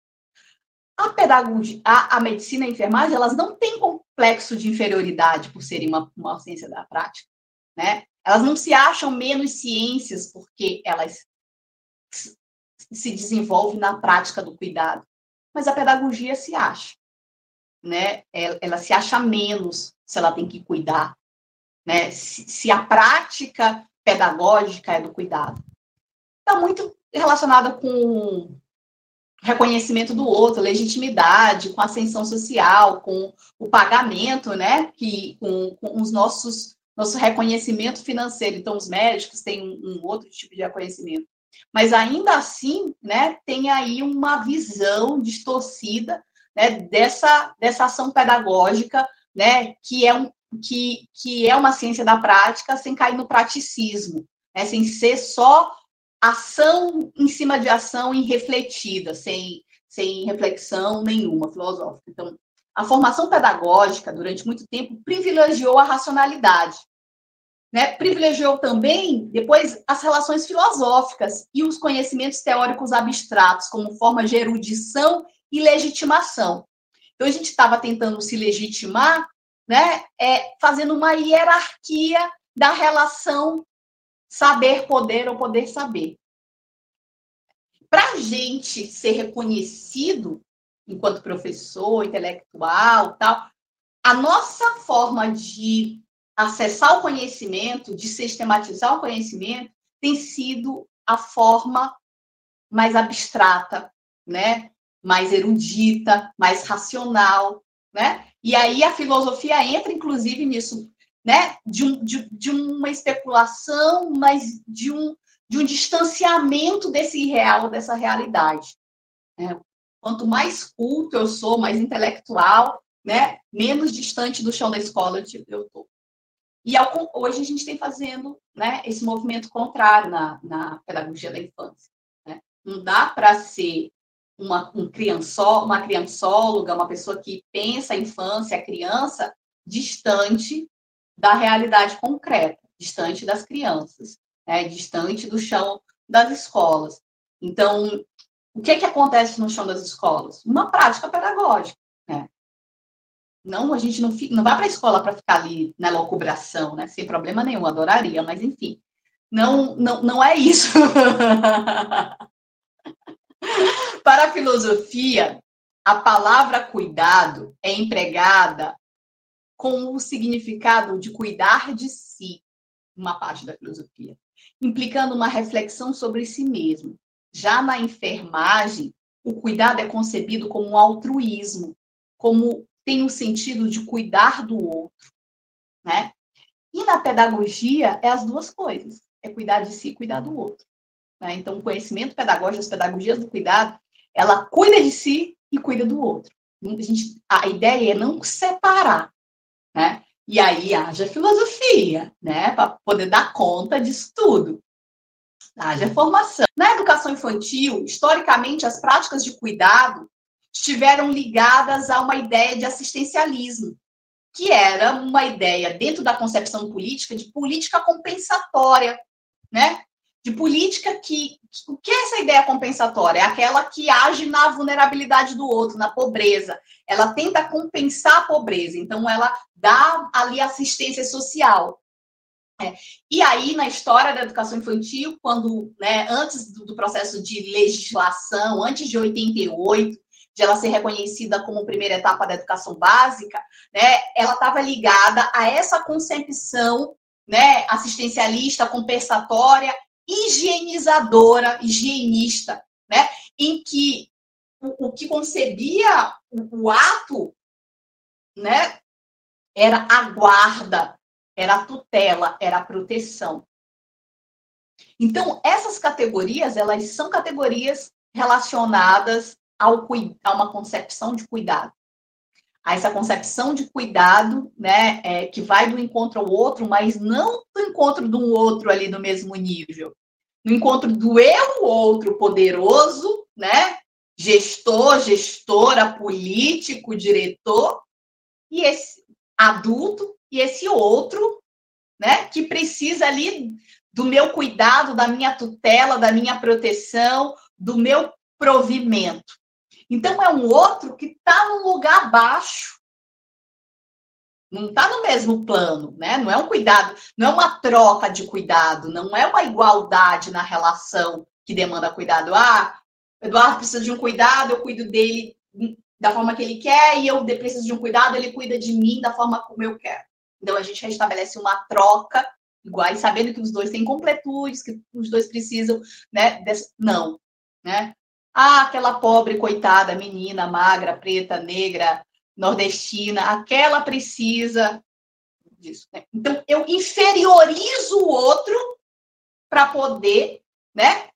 Speaker 3: A pedagogia, a, a medicina e a enfermagem, elas não têm complexo de inferioridade por serem uma, uma ciência da prática, né? Elas não se acham menos ciências porque elas se desenvolvem na prática do cuidado, mas a pedagogia se acha, né? Ela, ela se acha menos se ela tem que cuidar, né? Se, se a prática pedagógica é do cuidado, está muito relacionada com reconhecimento do outro, legitimidade, com ascensão social, com o pagamento, né? Que com, com os nossos nosso reconhecimento financeiro. Então, os médicos têm um, um outro tipo de reconhecimento. Mas ainda assim, né, tem aí uma visão distorcida né, dessa, dessa ação pedagógica, né, que é um que, que é uma ciência da prática sem cair no praticismo, né, sem ser só ação em cima de ação irrefletida, sem, sem reflexão nenhuma filosófica. Então, a formação pedagógica, durante muito tempo, privilegiou a racionalidade. Né? Privilegiou também, depois, as relações filosóficas e os conhecimentos teóricos abstratos, como forma de erudição e legitimação. Então, a gente estava tentando se legitimar né, é, fazendo uma hierarquia da relação saber-poder ou poder-saber. Para a gente ser reconhecido enquanto professor, intelectual, tal, a nossa forma de acessar o conhecimento, de sistematizar o conhecimento, tem sido a forma mais abstrata, né? mais erudita, mais racional, né? E aí a filosofia entra, inclusive, nisso, né? De, um, de, de uma especulação, mas de um, de um distanciamento desse real, dessa realidade. Né? Quanto mais culto eu sou, mais intelectual, né? Menos distante do chão da escola eu estou. E ao, hoje a gente tem fazendo né, esse movimento contrário na, na pedagogia da infância. Né? Não dá para ser uma, um criançó, uma criançóloga, uma pessoa que pensa a infância, a criança, distante da realidade concreta, distante das crianças, né? distante do chão das escolas. Então, o que, que acontece no chão das escolas? Uma prática pedagógica. Não, a gente não, fica, não vai para a escola para ficar ali na locubração, né? sem problema nenhum, adoraria, mas enfim. Não, não, não é isso. Para a filosofia, a palavra cuidado é empregada com o significado de cuidar de si, uma parte da filosofia, implicando uma reflexão sobre si mesmo. Já na enfermagem, o cuidado é concebido como um altruísmo, como tem o sentido de cuidar do outro, né? E na pedagogia é as duas coisas, é cuidar de si e cuidar do outro. Né? Então, o conhecimento pedagógico, as pedagogias do cuidado, ela cuida de si e cuida do outro. A, gente, a ideia é não separar, né? E aí haja filosofia, né? Para poder dar conta disso tudo. Haja formação. Na educação infantil, historicamente, as práticas de cuidado estiveram ligadas a uma ideia de assistencialismo, que era uma ideia, dentro da concepção política, de política compensatória, né? de política que. O que é essa ideia compensatória? É aquela que age na vulnerabilidade do outro, na pobreza. Ela tenta compensar a pobreza, então ela dá ali assistência social. É. E aí, na história da educação infantil, quando, né, antes do, do processo de legislação, antes de 88, de ela ser reconhecida como primeira etapa da educação básica, né, ela estava ligada a essa concepção né, assistencialista, compensatória higienizadora, higienista, né? em que o, o que concebia o, o, ato né? era a guarda, era a tutela, era a proteção. Então, essas categorias, elas são categorias relacionadas ao, a uma concepção de cuidado a essa concepção de cuidado, né, é, que vai do encontro ao outro, mas não do encontro de um outro ali no mesmo nível, no encontro do eu outro poderoso, né, gestor, gestora, político, diretor, e esse adulto e esse outro, né, que precisa ali do meu cuidado, da minha tutela, da minha proteção, do meu provimento. Então, é um outro que está num lugar baixo. Não está no mesmo plano, né? Não é um cuidado, não é uma troca de cuidado, não é uma igualdade na relação que demanda cuidado. Ah, Eduardo precisa de um cuidado, eu cuido dele da forma que ele quer, e eu preciso de um cuidado, ele cuida de mim da forma como eu quero. Então, a gente restabelece uma troca iguais, sabendo que os dois têm completudes, que os dois precisam, né? Desse... Não, né? Ah, aquela pobre, coitada, menina, magra, preta, negra, nordestina, aquela precisa disso. Né? Então, eu inferiorizo o outro para poder, né,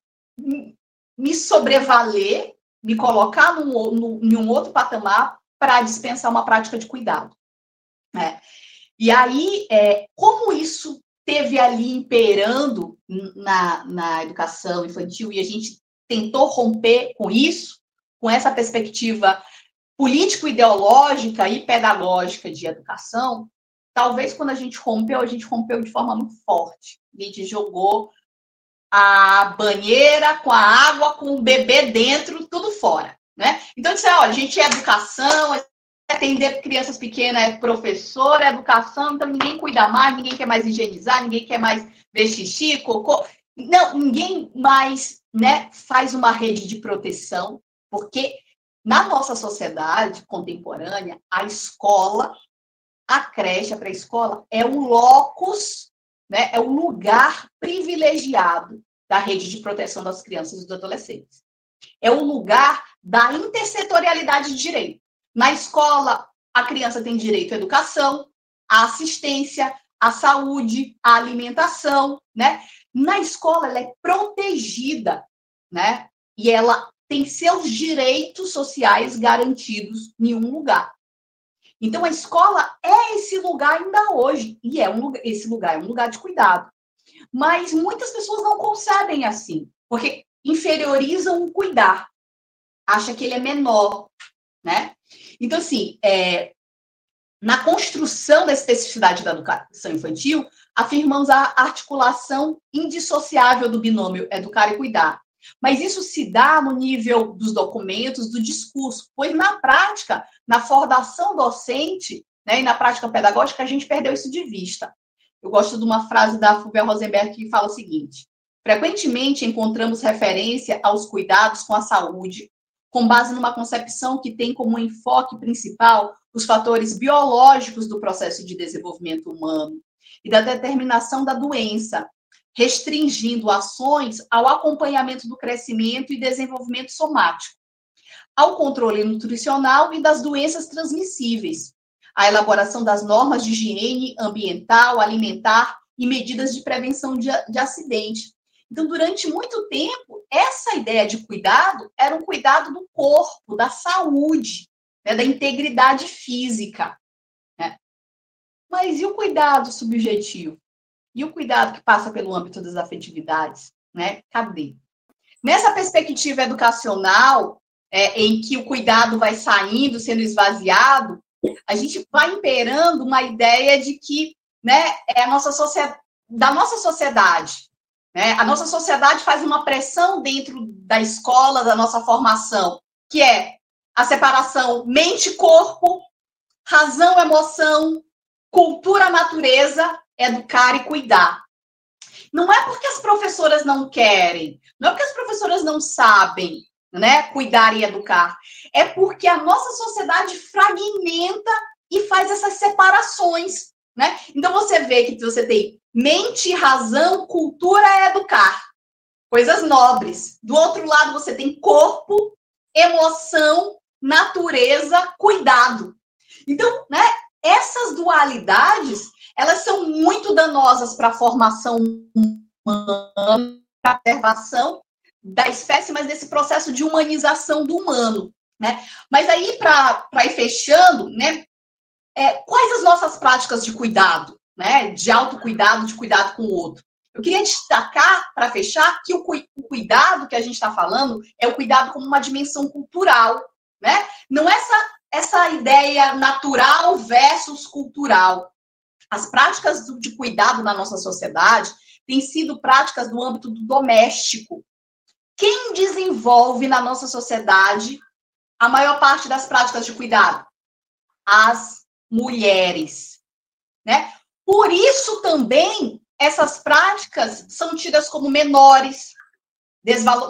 Speaker 3: me sobrevaler, me colocar num, num, em um outro patamar para dispensar uma prática de cuidado. Né? E aí, é, como isso teve ali imperando na, na educação infantil e a gente tentou romper com isso, com essa perspectiva político-ideológica e pedagógica de educação, talvez quando a gente rompeu, a gente rompeu de forma muito forte. A gente jogou a banheira com a água, com o bebê dentro, tudo fora. Né? Então, disse, olha, a gente é educação, a atender crianças pequenas é professor, é educação, então ninguém cuida mais, ninguém quer mais higienizar, ninguém quer mais ver xixi, cocô. Não, ninguém mais né, faz uma rede de proteção, porque na nossa sociedade contemporânea, a escola, a creche, a pré-escola, é um locus, né, é um lugar privilegiado da rede de proteção das crianças e dos adolescentes. É um lugar da intersetorialidade de direito. Na escola, a criança tem direito à educação, à assistência, à saúde, à alimentação, né? Na escola, ela é protegida, né? E ela tem seus direitos sociais garantidos em um lugar. Então, a escola é esse lugar ainda hoje, e é um esse lugar é um lugar de cuidado. Mas muitas pessoas não concebem assim, porque inferiorizam o cuidar, acha que ele é menor, né? Então, assim, é, na construção da especificidade da educação infantil, afirmamos a articulação indissociável do binômio educar e cuidar. Mas isso se dá no nível dos documentos, do discurso, pois na prática, na formação docente né, e na prática pedagógica, a gente perdeu isso de vista. Eu gosto de uma frase da Fulvia Rosenberg que fala o seguinte: frequentemente encontramos referência aos cuidados com a saúde, com base numa concepção que tem como enfoque principal os fatores biológicos do processo de desenvolvimento humano e da determinação da doença, restringindo ações ao acompanhamento do crescimento e desenvolvimento somático, ao controle nutricional e das doenças transmissíveis, à elaboração das normas de higiene ambiental, alimentar e medidas de prevenção de, de acidente. Então, durante muito tempo, essa ideia de cuidado era um cuidado do corpo, da saúde, né, da integridade física. Né? Mas e o cuidado subjetivo? E o cuidado que passa pelo âmbito das afetividades? Né? Cadê? Nessa perspectiva educacional, é, em que o cuidado vai saindo, sendo esvaziado, a gente vai imperando uma ideia de que né, é a nossa sociedade, da nossa sociedade. Né? A nossa sociedade faz uma pressão dentro da escola, da nossa formação, que é a separação mente-corpo, razão-emoção, cultura-natureza, educar e cuidar. Não é porque as professoras não querem, não é porque as professoras não sabem, né, cuidar e educar. É porque a nossa sociedade fragmenta e faz essas separações, né? Então você vê que você tem mente, razão, cultura é educar. Coisas nobres. Do outro lado você tem corpo, emoção, natureza, cuidado. Então, né, essas dualidades, elas são muito danosas para a formação humana, para a preservação da espécie, mas desse processo de humanização do humano. Né? Mas aí, para ir fechando, né, é, quais as nossas práticas de cuidado, né, de autocuidado, de cuidado com o outro? Eu queria destacar, para fechar, que o, cuidado que a gente está falando é o cuidado como uma dimensão cultural, né? Não é essa, essa ideia natural versus cultural. As práticas de cuidado na nossa sociedade têm sido práticas no âmbito do doméstico, quem desenvolve na nossa sociedade a maior parte das práticas de cuidado? As mulheres, né? Por isso também essas práticas são tidas como menores,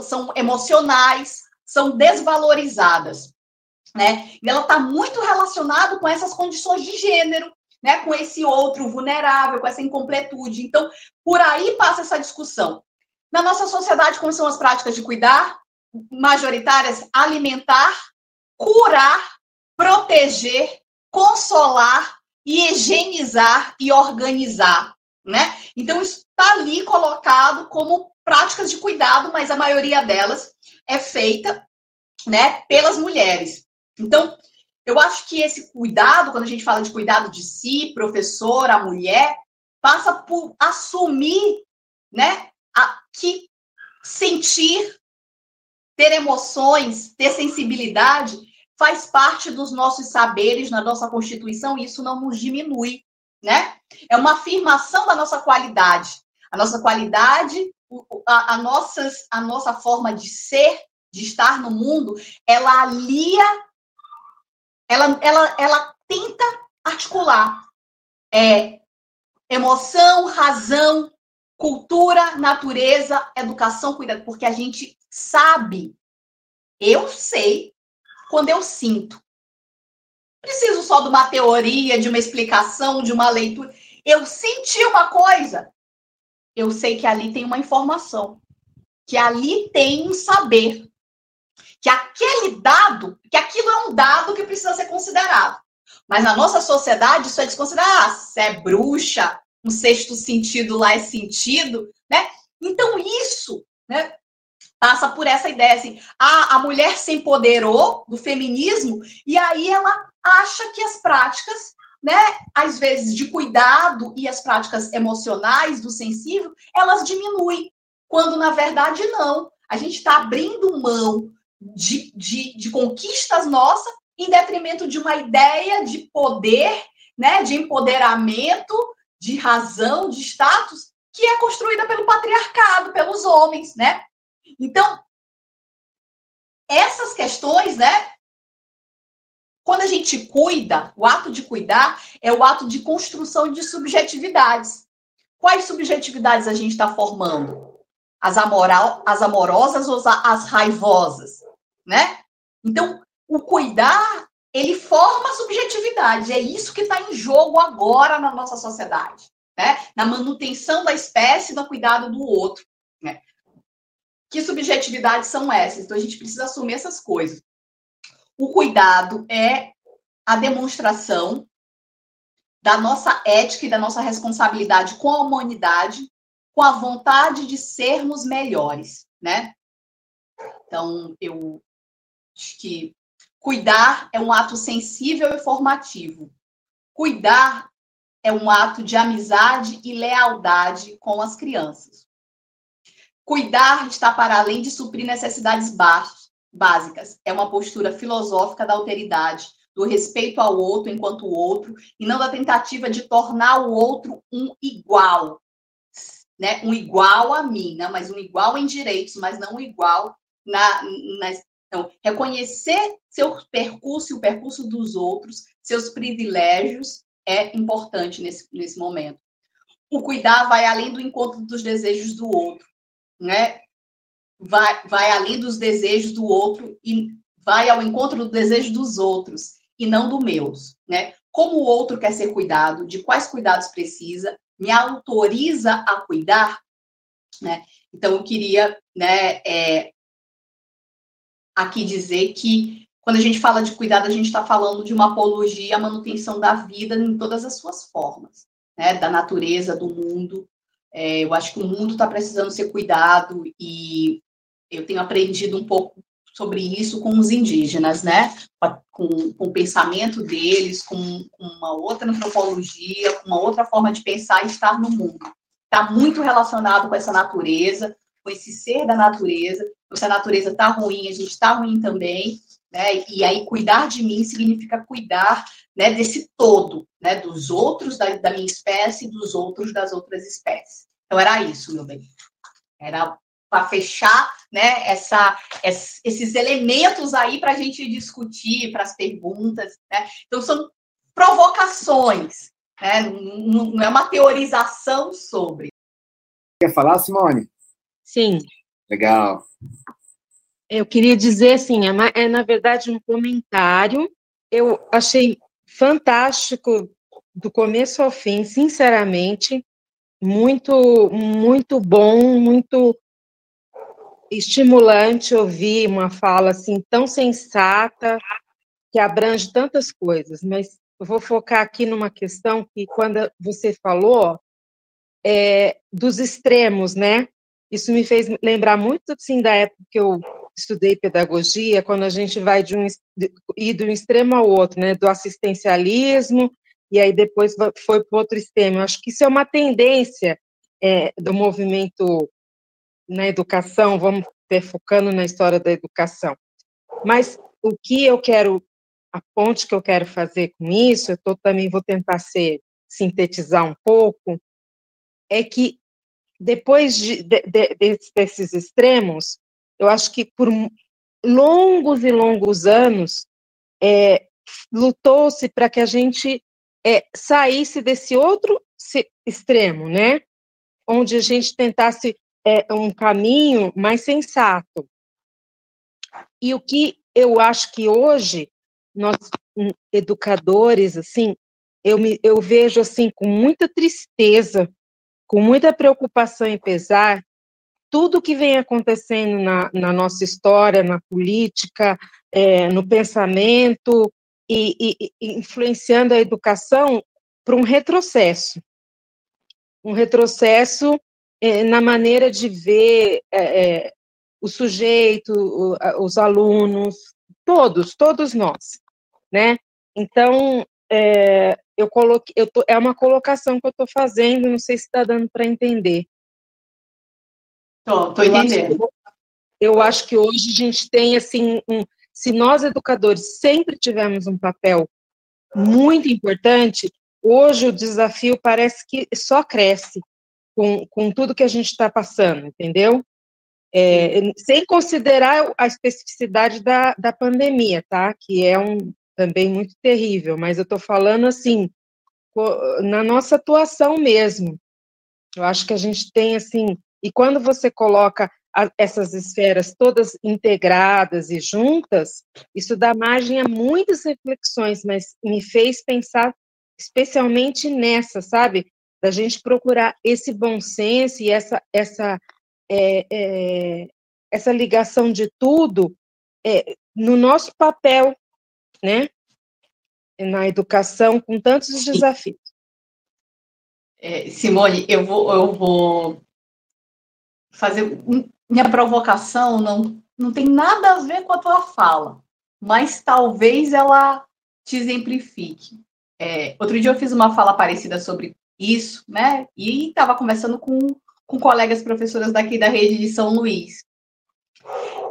Speaker 3: são emocionais, são desvalorizadas, né? E ela está muito relacionada com essas condições de gênero, né? Com esse outro vulnerável, com essa incompletude. Então, por aí passa essa discussão. Na nossa sociedade, como são as práticas de cuidar? Majoritárias, alimentar, curar, proteger, consolar, higienizar e organizar, né? Então, está ali colocado como práticas de cuidado, mas a maioria delas é feita, né, pelas mulheres. Então, eu acho que esse cuidado, quando a gente fala de cuidado de si, professora, mulher, passa por assumir, né, a, que sentir, ter emoções, ter sensibilidade, faz parte dos nossos saberes, na nossa Constituição, e isso não nos diminui, né? É uma afirmação da nossa qualidade. A nossa qualidade, a, a, nossas, a nossa forma de ser, de estar no mundo, ela alia ela, ela, ela tenta articular é, emoção, razão, cultura, natureza, educação, cuidado, porque a gente sabe, eu sei quando eu sinto. Preciso só de uma teoria, de uma explicação, de uma leitura. Eu senti uma coisa, eu sei que ali tem uma informação, que ali tem um saber, que aquele dado, que aquilo é um dado que precisa ser considerado. Mas na nossa sociedade isso é desconsiderado. Ah, se é bruxa, um sexto sentido lá é sentido, né? Então isso, né, passa por essa ideia assim, ah, a mulher se empoderou do feminismo e aí ela acha que as práticas né, às vezes de cuidado e as práticas emocionais do sensível, elas diminuem, quando na verdade não. A gente está abrindo mão de, de, de conquistas nossas em detrimento de uma ideia de poder, né, de empoderamento, de razão, de status, que é construída pelo patriarcado, pelos homens, né? Então, essas questões, né, quando a gente cuida, o ato de cuidar é o ato de construção de subjetividades. Quais subjetividades a gente está formando? As, amoral, as amorosas ou as raivosas, né? Então, o cuidar, ele forma subjetividade. É isso que está em jogo agora na nossa sociedade, né? Na manutenção da espécie, no cuidado do outro, né? Que subjetividades são essas? Então, a gente precisa assumir essas coisas. O cuidado é a demonstração da nossa ética e da nossa responsabilidade com a humanidade, com a vontade de sermos melhores, né? Então, eu acho que cuidar é um ato sensível e formativo. Cuidar é um ato de amizade e lealdade com as crianças. Cuidar está para além de suprir necessidades básicas. É uma postura filosófica da alteridade, do respeito ao outro enquanto outro, e não da tentativa de tornar o outro um igual. Né? Um igual a mim, né? mas um igual em direitos, mas não um igual na, na. Então, reconhecer seu percurso e o percurso dos outros, seus privilégios, é importante nesse, nesse momento. O cuidar vai além do encontro dos desejos do outro, né? vai, vai além dos desejos do outro e vai ao encontro do desejo dos outros e não do meus, né? Como o outro quer ser cuidado, de quais cuidados precisa, me autoriza a cuidar, né? Então eu queria, né, é, aqui dizer que quando a gente fala de cuidado, a gente está falando de uma apologia à manutenção da vida em todas as suas formas, né? Da natureza, do mundo. É, eu acho que o mundo está precisando ser cuidado e eu tenho aprendido um pouco sobre isso com os indígenas, né? Com, com o pensamento deles, com, com, uma outra antropologia, com uma outra forma de pensar e estar no mundo. Está muito relacionado com essa natureza, com esse ser da natureza. Se a natureza está ruim, a gente está ruim também, né? E aí cuidar de mim significa cuidar, né, desse todo, né, dos outros da, da minha espécie e dos outros das outras espécies. Então era isso, meu bem. Era para fechar né, essa, esses elementos aí para a gente discutir, para as perguntas. Né? Então, são provocações, né? não, não é uma teorização sobre.
Speaker 2: Quer falar, Simone?
Speaker 5: Sim.
Speaker 2: Legal.
Speaker 5: Eu queria dizer assim, é, é na verdade um comentário. Eu achei fantástico do começo ao fim, sinceramente, muito muito bom, muito estimulante ouvir uma fala assim tão sensata que abrange tantas coisas, mas eu vou focar aqui numa questão que quando você falou é, dos extremos, né? Isso me fez lembrar muito assim da época que eu estudei pedagogia, quando a gente vai de um ir de um extremo ao outro, né? Do assistencialismo e aí depois foi para outro extremo. Eu acho que isso é uma tendência é, do movimento na educação, vamos ter focando na história da educação. Mas o que eu quero, a ponte que eu quero fazer com isso, eu tô, também vou tentar ser, sintetizar um pouco, é que depois de, de, de, desses extremos, eu acho que por longos e longos anos, é, lutou-se para que a gente é, saísse desse outro extremo, né? Onde a gente tentasse é, um caminho mais sensato. E o que eu acho que hoje nós hum, educadores assim, eu me eu vejo assim com muita tristeza, com muita preocupação e pesar tudo que vem acontecendo na, na nossa história, na política, é, no pensamento e, e, e influenciando a educação para um retrocesso. Um retrocesso é, na maneira de ver é, é o sujeito, o, os alunos, todos, todos nós, né? Então, é, eu coloquei, eu tô, é uma colocação que eu estou fazendo, não sei se está dando para entender.
Speaker 3: Tô, tô entendendo.
Speaker 5: Eu acho, que, eu acho que hoje a gente tem, assim, um, se nós educadores sempre tivemos um papel muito importante, hoje o desafio parece que só cresce com, com tudo que a gente está passando, entendeu? É, sem considerar a especificidade da, da pandemia, tá? Que é um também muito terrível, mas eu estou falando assim, na nossa atuação mesmo. Eu acho que a gente tem assim e quando você coloca a, essas esferas todas integradas e juntas, isso dá margem a muitas reflexões, mas me fez pensar especialmente nessa, sabe? Da gente procurar esse bom senso e essa, essa, é, é, essa ligação de tudo é, no nosso papel, né? Na educação, com tantos desafios.
Speaker 3: É, Simone, eu vou, eu vou fazer minha provocação não, não tem nada a ver com a tua fala, mas talvez ela te exemplifique. É, outro dia eu fiz uma fala parecida sobre isso, né? E estava conversando com, com colegas professoras daqui da rede de São Luís.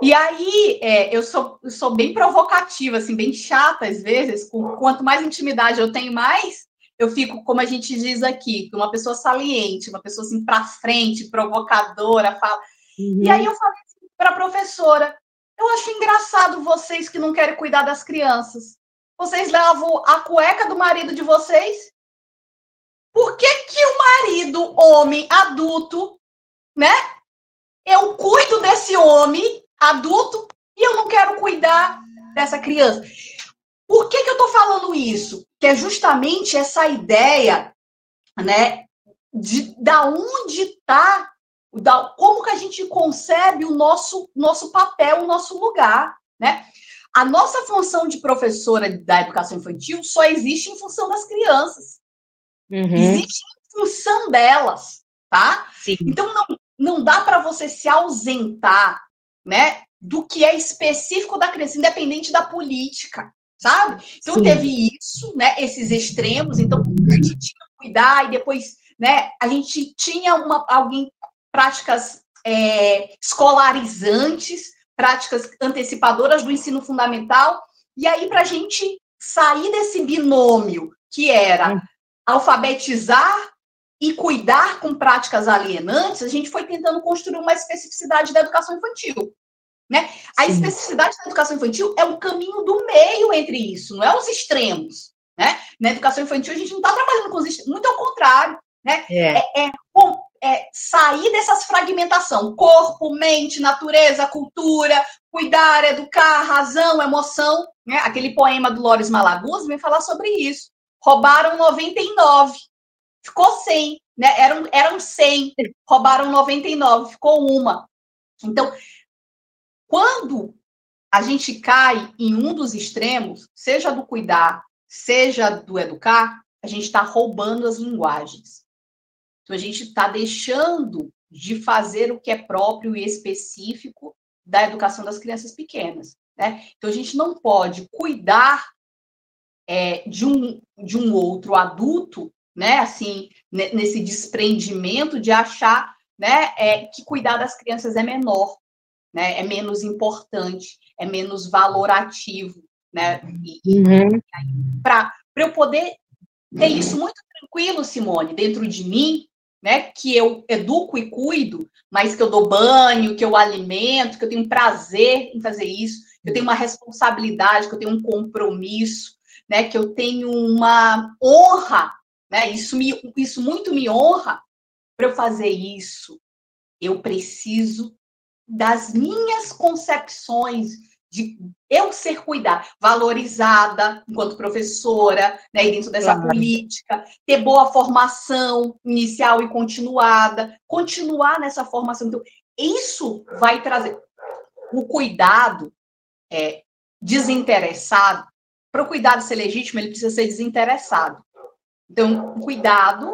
Speaker 3: E aí, é, eu, sou, eu sou bem provocativa, assim, bem chata às vezes. Com, quanto mais intimidade eu tenho, mais eu fico, como a gente diz aqui, uma pessoa saliente, uma pessoa assim para frente, provocadora, fala. Uhum. E aí eu falei assim, para a professora, eu acho engraçado vocês que não querem cuidar das crianças. Vocês levam a cueca do marido de vocês? Por que que o marido, homem, adulto, né? Eu cuido desse homem adulto e eu não quero cuidar dessa criança. Por que, que eu estou falando isso? Que é justamente essa ideia, né, de da onde está, da, como que a gente concebe o nosso, nosso papel, o nosso lugar, né? A nossa função de professora da educação infantil só existe em função das crianças. Uhum. Existe em função delas, tá? Sim. Então não, não dá para você se ausentar, né, do que é específico da criança, independente da política sabe? Então Sim. teve isso, né? Esses extremos, então a gente tinha que cuidar e depois, né? A gente tinha uma alguém práticas é, escolarizantes, práticas antecipadoras do ensino fundamental, e aí para a gente sair desse binômio que era hum. alfabetizar e cuidar com práticas alienantes, a gente foi tentando construir uma especificidade da educação infantil. Né? A Sim. especificidade da educação infantil é um caminho do meio entre isso, não é os extremos. Né? Na educação infantil, a gente não está trabalhando com os extremos, muito ao contrário. Né? É. É, é, é, sair dessas fragmentação, corpo, mente, natureza, cultura, cuidar, educar, razão, emoção. Né? Aquele poema do Lores Malaguz vem falar sobre isso. Roubaram 99, ficou 100, né? eram, eram 100, roubaram 99, ficou uma. Então, quando a gente cai em um dos extremos, seja do cuidar, seja do educar, a gente está roubando as linguagens. Então, a gente está deixando de fazer o que é próprio e específico da educação das crianças pequenas. Né? Então, a gente não pode cuidar é, de, um, de um outro adulto, né? assim, nesse desprendimento de achar né, é, que cuidar das crianças é menor né? É menos importante, é menos valorativo, né? Uhum. Para eu poder ter isso muito tranquilo, Simone, dentro de mim, né? Que eu educo e cuido, mas que eu dou banho, que eu alimento, que eu tenho prazer em fazer isso, que eu tenho uma responsabilidade, que eu tenho um compromisso, né, que eu tenho uma honra, né, isso, me, isso muito me honra, para eu fazer isso, eu preciso das minhas concepções de eu ser cuidada, valorizada enquanto professora, né, dentro dessa claro. política, ter boa formação inicial e continuada, continuar nessa formação. Então, isso vai trazer o cuidado é, desinteressado. Para o cuidado ser legítimo, ele precisa ser desinteressado. Então, o cuidado,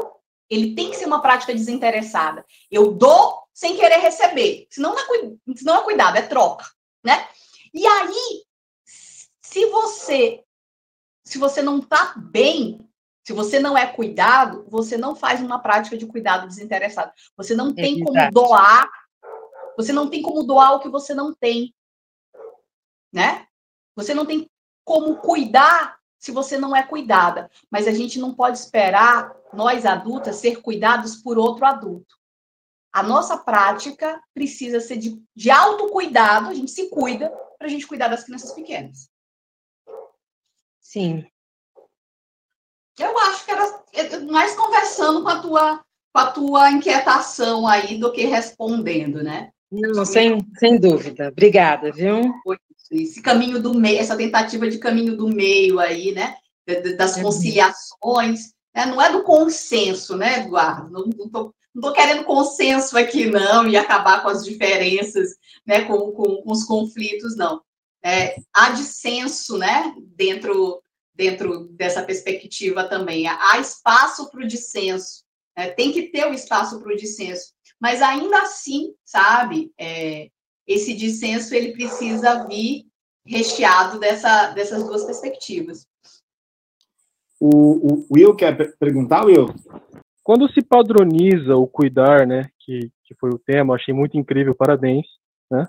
Speaker 3: ele tem que ser uma prática desinteressada. Eu dou sem querer receber. Senão não é, senão é cuidado, é troca, né? E aí, se você se você não está bem, se você não é cuidado, você não faz uma prática de cuidado desinteressado. Você não tem como doar, você não tem como doar o que você não tem, né? Você não tem como cuidar se você não é cuidada. Mas a gente não pode esperar nós adultas ser cuidados por outro adulto. A nossa prática precisa ser de, de autocuidado, a gente se cuida para a gente cuidar das crianças pequenas.
Speaker 5: Sim.
Speaker 3: Eu acho que era mais conversando com a tua, com a tua inquietação aí do que respondendo, né?
Speaker 5: Não, sem, sem dúvida. Obrigada, viu?
Speaker 3: Esse caminho do meio, essa tentativa de caminho do meio aí, né? Das uhum. conciliações, né? não é do consenso, né, Eduardo? Não estou não querendo consenso aqui, não, e acabar com as diferenças, né, com, com, com os conflitos, não. É, há dissenso, né, dentro, dentro dessa perspectiva também. Há espaço para o dissenso, né? tem que ter o espaço para o dissenso. Mas ainda assim, sabe, é, esse dissenso ele precisa vir recheado dessa, dessas duas perspectivas.
Speaker 2: O, o Will quer perguntar, Will?
Speaker 6: Quando se padroniza o cuidar, né, que, que foi o tema, achei muito incrível, parabéns, né?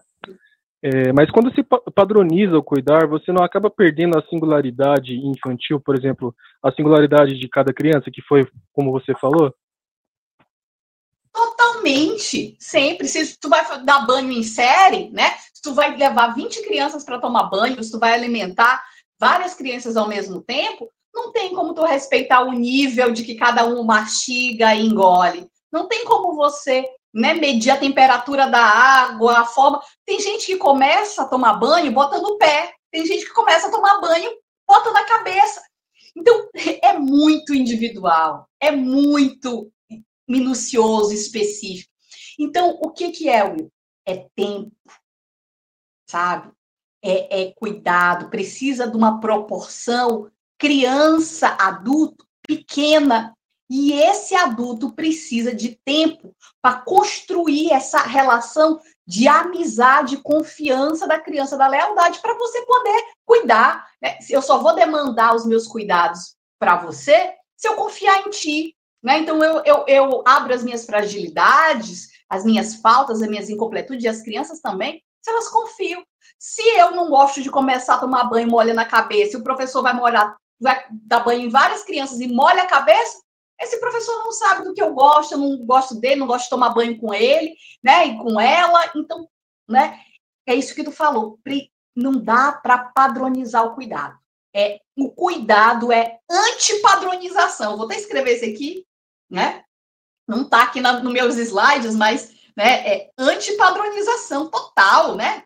Speaker 6: É, mas quando se padroniza o cuidar, você não acaba perdendo a singularidade infantil, por exemplo, a singularidade de cada criança, que foi como você falou?
Speaker 3: Totalmente, sempre. Se tu vai dar banho em série, né? Se tu vai levar 20 crianças para tomar banho, se tu vai alimentar várias crianças ao mesmo tempo, não tem como tu respeitar o nível de que cada um mastiga e engole. Não tem como você né, medir a temperatura da água, a forma. Tem gente que começa a tomar banho bota no pé, tem gente que começa a tomar banho bota na cabeça. Então, é muito individual, é muito minucioso, específico. Então, o que, que é, Will? É tempo, sabe? É, é cuidado, precisa de uma proporção criança, adulto, pequena. E esse adulto precisa de tempo para construir essa relação de amizade, confiança da criança, da lealdade, para você poder cuidar. Né? Eu só vou demandar os meus cuidados para você se eu confiar em ti. Né? Então, eu, eu, eu abro as minhas fragilidades, as minhas faltas, as minhas incompletudes, e as crianças também, se elas confiam. Se eu não gosto de começar a tomar banho molha na cabeça, o professor vai molhar, vai dar banho em várias crianças e molha a cabeça, esse professor não sabe do que eu gosto, eu não gosto dele, não gosto de tomar banho com ele, né, e com ela, então, né, é isso que tu falou, não dá para padronizar o cuidado. É, o cuidado é antipadronização. Vou até escrever esse aqui, né? Não está aqui nos no meus slides, mas né, é antipadronização total, né?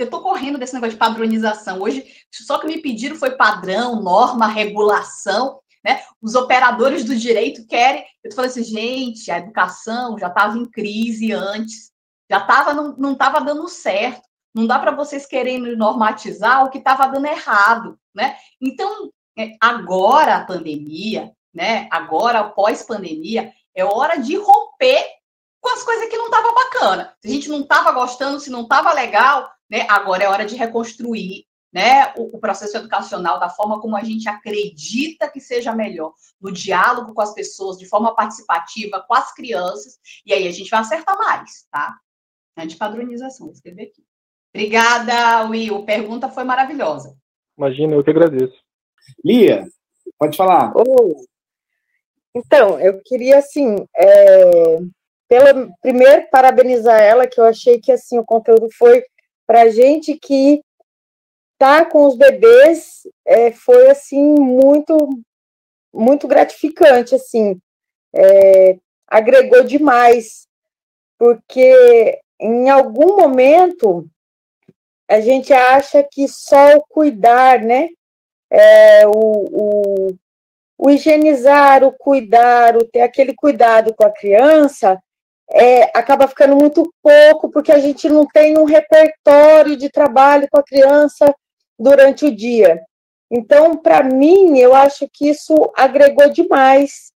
Speaker 3: Eu estou correndo desse negócio de padronização. Hoje, só que me pediram foi padrão, norma, regulação. Né? Os operadores do direito querem. Eu falei assim, gente, a educação já estava em crise antes, já estava, não estava dando certo. Não dá para vocês querendo normatizar o que estava dando errado, né? Então, é, agora a pandemia, né? Agora, pós-pandemia, é hora de romper com as coisas que não estavam bacana. Se a gente não estava gostando, se não estava legal, né? Agora é hora de reconstruir né, o, o, processo educacional da forma como a gente acredita que seja melhor, no diálogo com as pessoas, de forma participativa, com as crianças, e aí a gente vai acertar mais, tá? É de padronização, vou escrever aqui. Obrigada, Will. Pergunta foi maravilhosa.
Speaker 6: Imagina, eu que agradeço.
Speaker 2: Lia, pode falar.
Speaker 7: Oh. Então, eu queria, assim, é, pela, primeiro, parabenizar ela, que eu achei que, assim, o conteúdo foi para gente que estar tá com os bebês é, foi assim muito muito gratificante assim. É, agregou demais porque em algum momento a gente acha que só o cuidar né é, o, o, o higienizar o cuidar o ter aquele cuidado com a criança é, acaba ficando muito pouco, porque a gente não tem um repertório de trabalho com a criança durante o dia. Então, para mim, eu acho que isso agregou demais,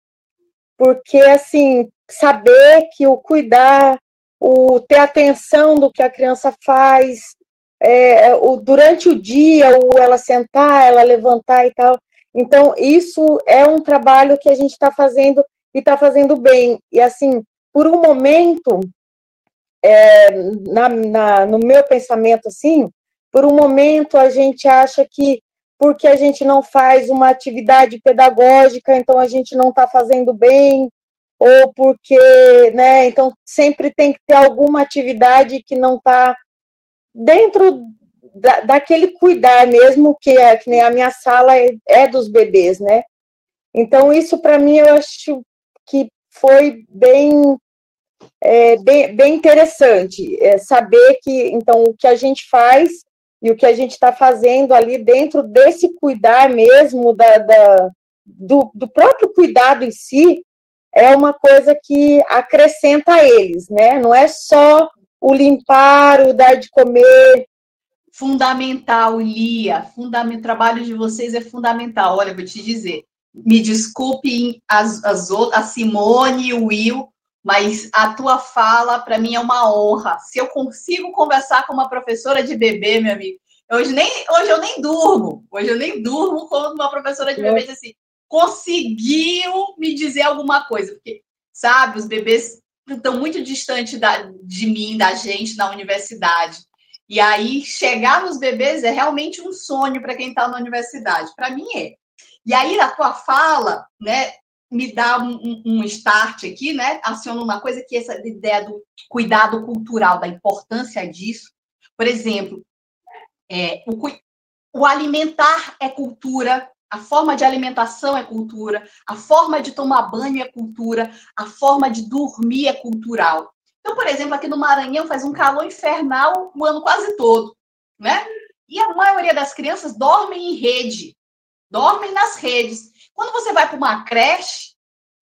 Speaker 7: porque, assim, saber que o cuidar, o ter atenção do que a criança faz, é, o, durante o dia, o ela sentar, ela levantar e tal. Então, isso é um trabalho que a gente está fazendo e está fazendo bem. E, assim, por um momento, é, na, na, no meu pensamento, assim, por um momento a gente acha que porque a gente não faz uma atividade pedagógica, então a gente não está fazendo bem, ou porque, né, então sempre tem que ter alguma atividade que não está dentro da, daquele cuidar mesmo, que é que nem a minha sala é, é dos bebês, né? Então, isso para mim eu acho que foi bem, é, bem, bem interessante, é, saber que, então, o que a gente faz e o que a gente está fazendo ali dentro desse cuidar mesmo, da, da do, do, próprio cuidado em si, é uma coisa que acrescenta a eles, né? Não é só o limpar, o dar de comer.
Speaker 3: Fundamental, Lia. Fundamental, o trabalho de vocês é fundamental. Olha, vou te dizer. Me desculpe as, as outras, a Simone e o Will, mas a tua fala para mim é uma honra. Se eu consigo conversar com uma professora de bebê, meu amigo, hoje nem hoje eu nem durmo. Hoje eu nem durmo quando uma professora de bebê diz assim, conseguiu me dizer alguma coisa, porque sabe, os bebês estão muito distantes da, de mim, da gente na universidade. E aí chegar nos bebês é realmente um sonho para quem está na universidade. Para mim é. E aí a tua fala, né, me dá um, um, start aqui, né? Aciona uma coisa que essa ideia do cuidado cultural, da importância disso. Por exemplo, é, o, o alimentar é cultura, a forma de alimentação é cultura, a forma de tomar banho é cultura, a forma de dormir é cultural. Então, por exemplo, aqui no Maranhão faz um calor infernal o ano quase todo, né? E a maioria das crianças dormem em rede, dormem nas redes. Quando você vai para uma creche,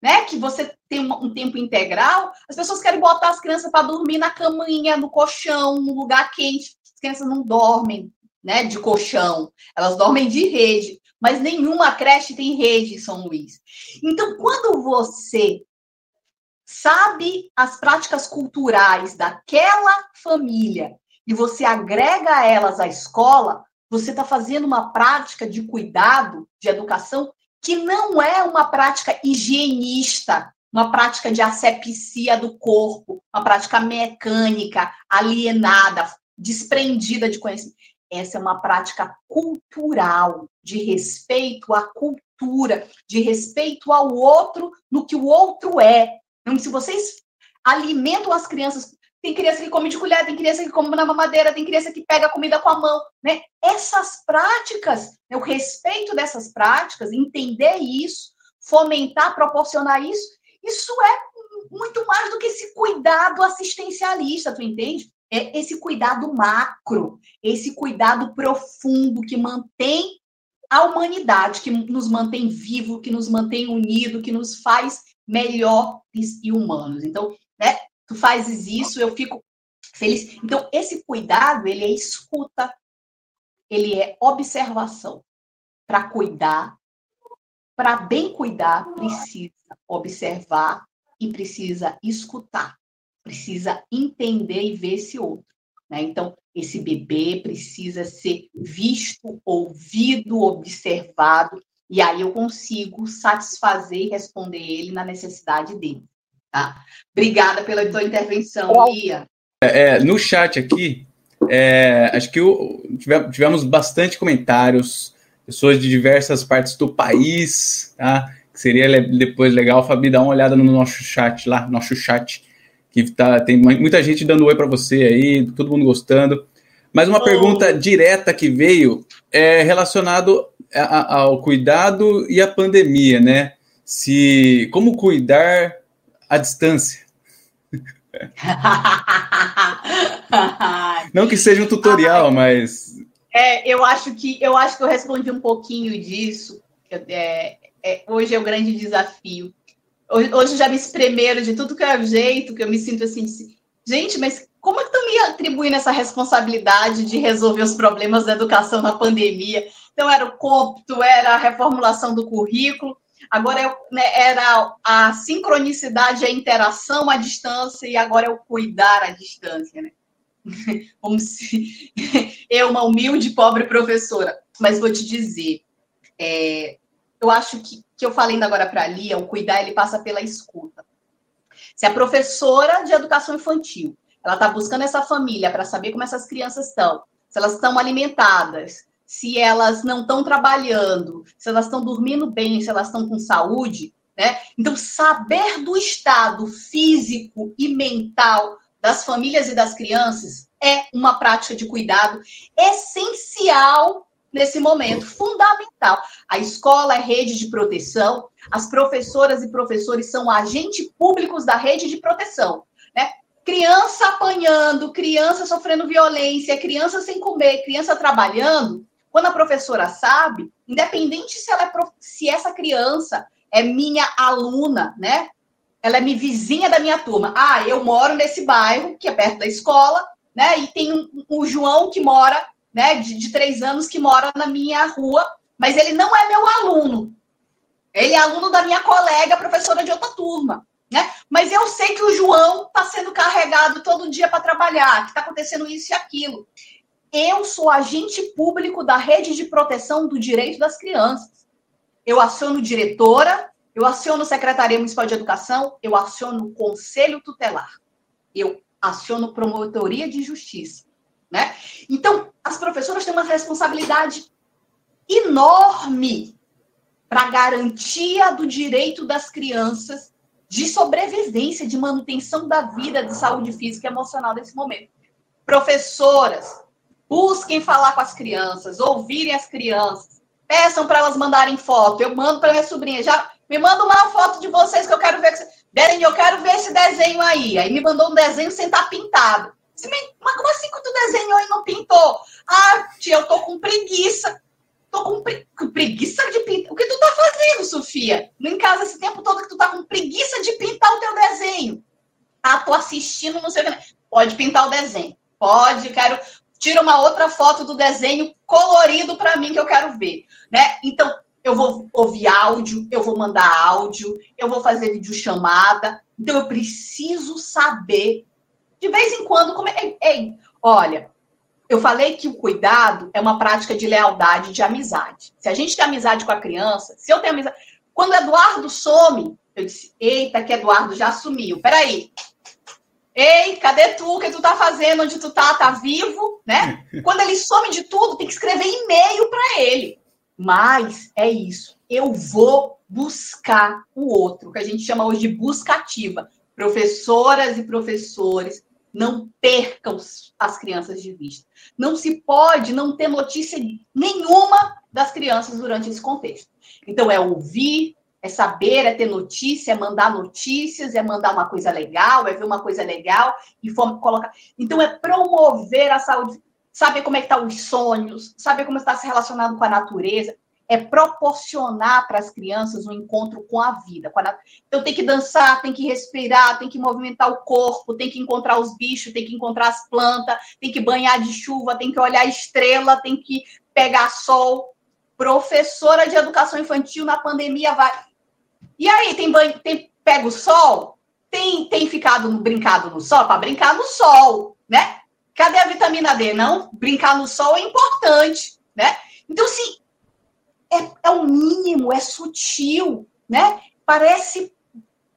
Speaker 3: né, que você tem um, tempo integral, as pessoas querem botar as crianças para dormir na caminha, no colchão, no lugar quente. As crianças não dormem, né, de colchão, elas dormem de rede, mas nenhuma creche tem rede em São Luís. Então, quando você sabe as práticas culturais daquela família e você agrega elas à escola, você está fazendo uma prática de cuidado, de educação, que não é uma prática higienista, uma prática de asepsia do corpo, uma prática mecânica, alienada, desprendida de conhecimento. Essa é uma prática cultural, de respeito à cultura, de respeito ao outro, no que o outro é. Então, se vocês alimentam as crianças tem criança que come de colher, tem criança que come na mamadeira, tem criança que pega comida com a mão, né? Essas práticas, né, o respeito dessas práticas, entender isso, fomentar, proporcionar isso, isso é muito mais do que esse cuidado assistencialista, tu entende? É esse cuidado macro, esse cuidado profundo que mantém a humanidade, que nos mantém vivo, que nos mantém unido, que nos faz melhores e humanos. Então, né, tu fazes isso, eu fico feliz. Então, esse cuidado, ele é escuta, ele é observação. Para cuidar, para bem cuidar, precisa observar e precisa escutar, precisa entender e ver esse outro. Né? Então, esse bebê precisa ser visto, ouvido, observado, e aí eu consigo satisfazer e responder ele na necessidade dele. Tá? Obrigada pela tua intervenção, Ia.
Speaker 1: É, é, no chat aqui, é, acho que o, tivemos bastante comentários, pessoas de diversas partes do país, tá? Seria depois legal, Fabi, dar uma olhada no nosso chat lá, nosso chat, que tá, tem muita gente dando oi para você aí, todo mundo gostando. Mas uma oh. pergunta direta que veio é relacionado ao cuidado e à pandemia, né? Se como cuidar à distância? Não que seja um tutorial, ah, mas
Speaker 3: é, eu acho que eu acho que eu respondi um pouquinho disso. É, é, hoje é o grande desafio. Hoje, hoje já me espremeram de tudo que é jeito, que eu me sinto assim, gente, mas como é que estão me atribuindo essa responsabilidade de resolver os problemas da educação na pandemia? Então, era o cômputo, era a reformulação do currículo, agora é, né, era a sincronicidade, a interação à distância, e agora é o cuidar à distância, né? Como se eu, uma humilde, pobre professora. Mas vou te dizer, é, eu acho que, que eu falei agora para a Lia, o cuidar ele passa pela escuta. Se a professora de educação infantil ela está buscando essa família para saber como essas crianças estão, se elas estão alimentadas, se elas não estão trabalhando, se elas estão dormindo bem, se elas estão com saúde, né? Então, saber do estado físico e mental das famílias e das crianças é uma prática de cuidado essencial nesse momento, fundamental. A escola é rede de proteção, as professoras e professores são agentes públicos da rede de proteção. Né? Criança apanhando, criança sofrendo violência, criança sem comer, criança trabalhando. Quando a professora sabe, independente se, ela é, se essa criança é minha aluna, né? Ela é minha vizinha da minha turma. Ah, eu moro nesse bairro, que é perto da escola, né? E tem um, um João que mora, né, de, de três anos, que mora na minha rua, mas ele não é meu aluno. Ele é aluno da minha colega, professora de outra turma. Né? Mas eu sei que o João está sendo carregado todo dia para trabalhar, que está acontecendo isso e aquilo. Eu sou agente público da rede de proteção do direito das crianças. Eu aciono diretora, eu aciono Secretaria Municipal de Educação, eu aciono Conselho Tutelar, eu aciono Promotoria de Justiça. Né? Então, as professoras têm uma responsabilidade enorme para garantia do direito das crianças de sobrevivência, de manutenção da vida, de saúde física e emocional nesse momento. Professoras, busquem falar com as crianças, ouvirem as crianças, peçam para elas mandarem foto. Eu mando para minha sobrinha, já me manda uma foto de vocês que eu quero ver. Beren, eu quero ver esse desenho aí. Aí me mandou um desenho sem estar tá pintado. Mas como assim que tu desenhou e não pintou? Ah, tia, eu tô com preguiça. Tô com, pre... preguiça de pintar. O que tu tá fazendo, Sofia? Em casa esse tempo todo que tu tá com preguiça de pintar o teu desenho. Ah, tô assistindo, não sei o que. Pode pintar o desenho. Pode, quero. Tira uma outra foto do desenho colorido para mim que eu quero ver, né? Então, eu vou ouvir áudio, eu vou mandar áudio, eu vou fazer videochamada. Então, eu preciso saber, de vez em quando, como é. Ei, olha, eu falei que o cuidado é uma prática de lealdade, de amizade. Se a gente tem amizade com a criança, se eu tenho amizade. Quando Eduardo some, eu disse: Eita, que Eduardo já sumiu. Peraí. Ei, cadê tu? O que tu tá fazendo? Onde tu tá? Tá vivo? Né? Quando ele some de tudo, tem que escrever e-mail para ele. Mas é isso. Eu vou buscar o outro, que a gente chama hoje de busca ativa. Professoras e professores não percam as crianças de vista. Não se pode não ter notícia nenhuma das crianças durante esse contexto. Então, é ouvir, é saber, é ter notícia, é mandar notícias, é mandar uma coisa legal, é ver uma coisa legal e colocar. Então, é promover a saúde, saber como é que estão tá os sonhos, saber como está se relacionando com a natureza é proporcionar para as crianças um encontro com a vida. Com a... Então, tem que dançar, tem que respirar, tem que movimentar o corpo, tem que encontrar os bichos, tem que encontrar as plantas, tem que banhar de chuva, tem que olhar a estrela, tem que pegar sol. Professora de educação infantil na pandemia vai. E aí, tem, banho, tem pega o sol? Tem, tem ficado brincado no sol? Para brincar no sol, né? Cadê a vitamina D? Não, brincar no sol é importante, né? Então, assim, é, é o mínimo, é sutil, né? Parece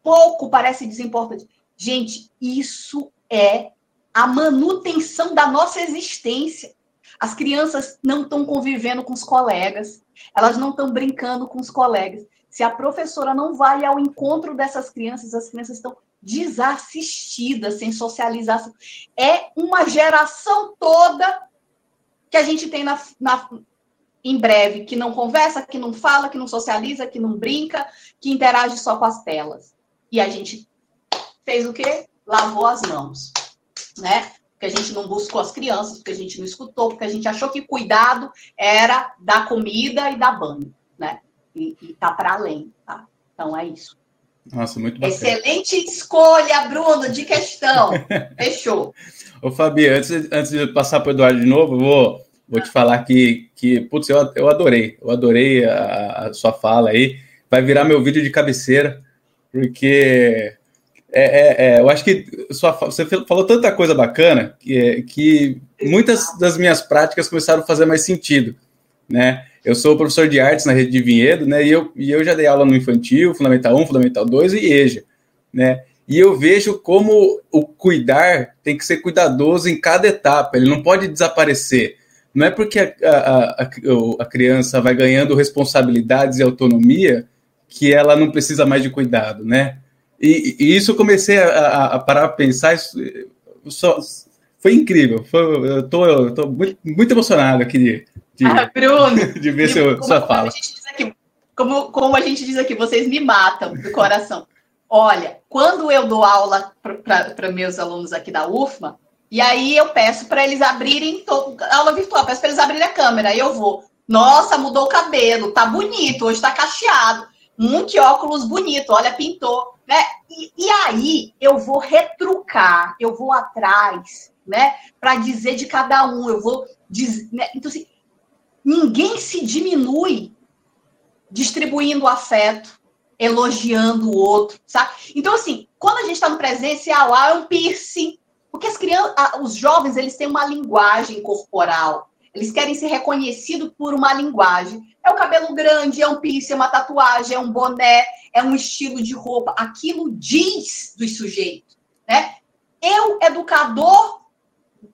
Speaker 3: pouco, parece desimportante. Gente, isso é a manutenção da nossa existência. As crianças não estão convivendo com os colegas, elas não estão brincando com os colegas. Se a professora não vai ao encontro dessas crianças, as crianças estão desassistidas, sem socialização. É uma geração toda que a gente tem na, na, em breve, que não conversa, que não fala, que não socializa, que não brinca, que interage só com as telas. E a gente fez o quê? Lavou as mãos, né? Porque a gente não buscou as crianças, porque a gente não escutou, porque a gente achou que cuidado era dar comida e dar banho, né? E, e tá para além, tá? Então é isso.
Speaker 1: Nossa, muito bacana.
Speaker 3: Excelente escolha, Bruno, de questão. Fechou.
Speaker 1: Ô, Fabi, antes, antes de passar para o Eduardo de novo, eu vou, vou te falar que, que putz, eu, eu adorei. Eu adorei a, a sua fala aí. Vai virar meu vídeo de cabeceira, porque é, é, é, eu acho que sua, você falou tanta coisa bacana que, que muitas das minhas práticas começaram a fazer mais sentido, né? Eu sou professor de artes na rede de Vinhedo, né? E eu, e eu já dei aula no infantil, Fundamental 1, Fundamental 2 e EJA, né? E eu vejo como o cuidar tem que ser cuidadoso em cada etapa, ele não pode desaparecer. Não é porque a, a, a, a criança vai ganhando responsabilidades e autonomia que ela não precisa mais de cuidado, né? E, e isso eu comecei a, a parar a pensar, isso, só, foi incrível. Foi, eu tô, eu tô muito, muito emocionado aqui de, de,
Speaker 3: ah, Bruno,
Speaker 1: de ver seu, como, sua fala.
Speaker 3: Aqui, como, como a gente diz aqui, vocês me matam do coração. Olha, quando eu dou aula para meus alunos aqui da UFMA, e aí eu peço para eles abrirem aula virtual, peço para eles abrirem a câmera, aí eu vou. Nossa, mudou o cabelo, tá bonito, hoje tá cacheado. Um que óculos bonito, olha, pintou, né? E, e aí eu vou retrucar, eu vou atrás, né? Para dizer de cada um, eu vou dizer, né? Então assim, ninguém se diminui distribuindo afeto, elogiando o outro, sabe? Então, assim, quando a gente está no presencial, ah, é um piercing. Porque as crianças, os jovens, eles têm uma linguagem corporal. Eles querem ser reconhecidos por uma linguagem. É o cabelo grande, é um piercing, é uma tatuagem, é um boné, é um estilo de roupa. Aquilo diz dos sujeitos, né? Eu, educador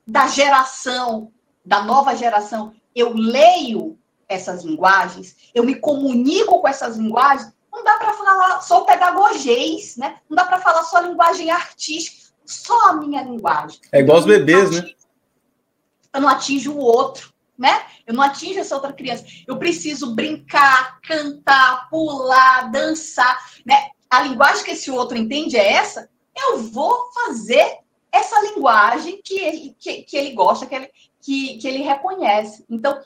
Speaker 3: da geração, da nova geração, eu leio essas linguagens, eu me comunico com essas linguagens, não dá para falar só pedagogês, né? Não dá para falar só linguagem artística, só a minha linguagem.
Speaker 1: É igual os bebês, né?
Speaker 3: Eu não atinjo o outro, né? Eu não atinjo essa outra criança. Eu preciso brincar, cantar, pular, dançar, né? A linguagem que esse outro entende é essa. Eu vou fazer essa linguagem que ele, que, que ele gosta, que ele, que, que ele reconhece. Então,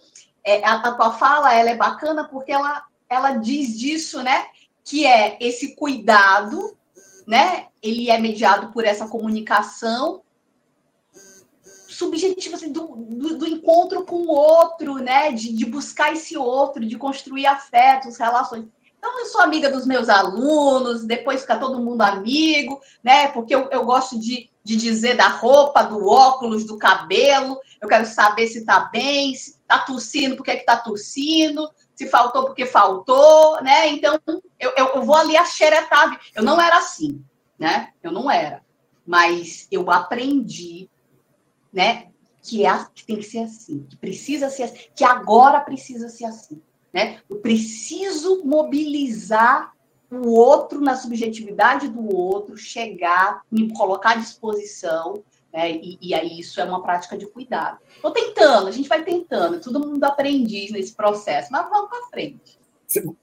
Speaker 3: é, a, a tua fala ela é bacana porque ela, ela diz disso, né? que é esse cuidado, né? Ele é mediado por essa comunicação subjetiva assim, do, do, do, encontro com o outro, né? De, de buscar esse outro, de construir afetos, relações. Então, eu sou amiga dos meus alunos, depois fica todo mundo amigo, né? Porque eu, eu gosto de, de dizer da roupa, do óculos, do cabelo. Eu quero saber se tá bem, se tá tossindo, por que que tá tossindo, se faltou porque faltou, né? Então, eu, eu, eu vou ali a xeretar. Eu não era assim, né? Eu não era. Mas eu aprendi, né? Que, é, que tem que ser assim, que precisa ser assim, que agora precisa ser assim, né? Eu preciso mobilizar o outro na subjetividade do outro, chegar, me colocar à disposição, né? E, e, aí isso é uma prática de cuidado. Estou tentando, a gente vai tentando, todo mundo aprendiz nesse processo, mas vamos para frente.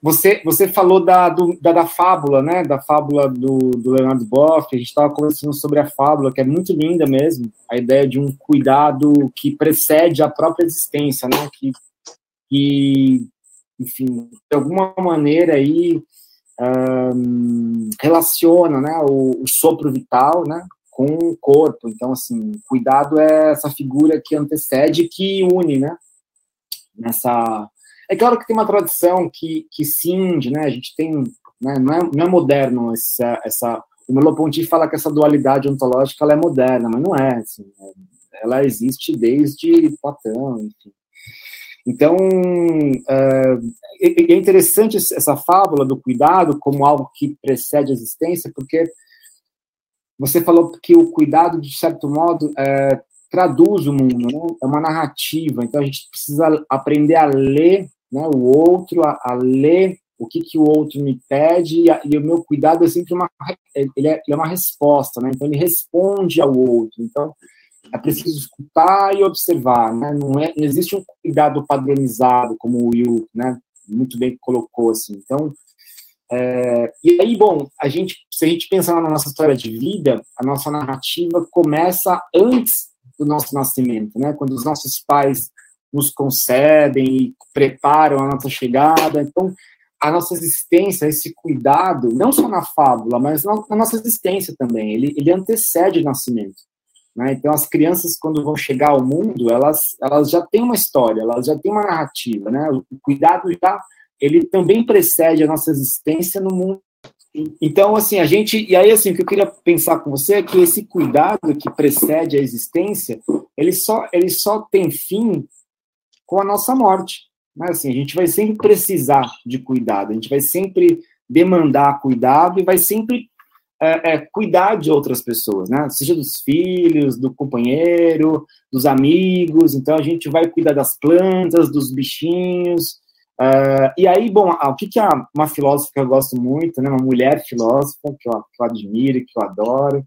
Speaker 2: Você, você falou da, do, da, da, fábula, né? Da fábula do, do Leonardo Boff, a gente estava conversando sobre a fábula, que é muito linda mesmo, a ideia de um cuidado que precede a própria existência, né? Que, que enfim, de alguma maneira aí um, relaciona né, o, o sopro vital, né? com o corpo. Então, assim, cuidado é essa figura que antecede, que une, né? Nessa. É claro que tem uma tradição que, que cinge, né? A gente tem. Né? Não, é, não é moderno essa, essa. O Merleau-Ponty fala que essa dualidade ontológica ela é moderna, mas não é. Assim, ela existe desde Platão, enfim. Então, é, é interessante essa fábula do cuidado como algo que precede a existência, porque você falou que o cuidado, de certo modo, é, traduz o mundo, né? é uma narrativa. Então a gente precisa aprender a ler né, o outro, a, a ler o que, que o outro me pede, e, a, e, o meu cuidado é sempre uma, ele é, ele é uma resposta, né? Então ele responde ao outro. Então é preciso escutar e observar, né? Não, é, não existe um cuidado padronizado, como o Will, né, muito bem colocou, assim. Então, é, e aí, bom, a gente, se a gente pensar na nossa história de vida, a nossa narrativa começa antes do nosso nascimento, né? Quando os nossos pais nos concedem e preparam a nossa chegada. Então, a nossa existência, esse cuidado, não só na fábula, mas na, na nossa existência também, ele, ele antecede o nascimento. Né? Então, as crianças, quando vão chegar ao mundo, elas, elas já têm uma história, elas já têm uma narrativa. Né? O cuidado já, ele também precede a nossa existência no mundo. Então, assim, a gente. E aí, assim, o que eu queria pensar com você é que esse cuidado que precede a existência, ele só, ele só tem fim com a nossa morte. Mas assim, a gente vai sempre precisar de cuidado, a gente vai sempre demandar cuidado e vai sempre é, é, cuidar de outras pessoas, né? Seja dos filhos, do companheiro, dos amigos. Então a gente vai cuidar das plantas, dos bichinhos. Uh, e aí, bom, o que, que a, uma filósofa que eu gosto muito, né, uma mulher filósofa que eu, que eu admiro, que eu adoro,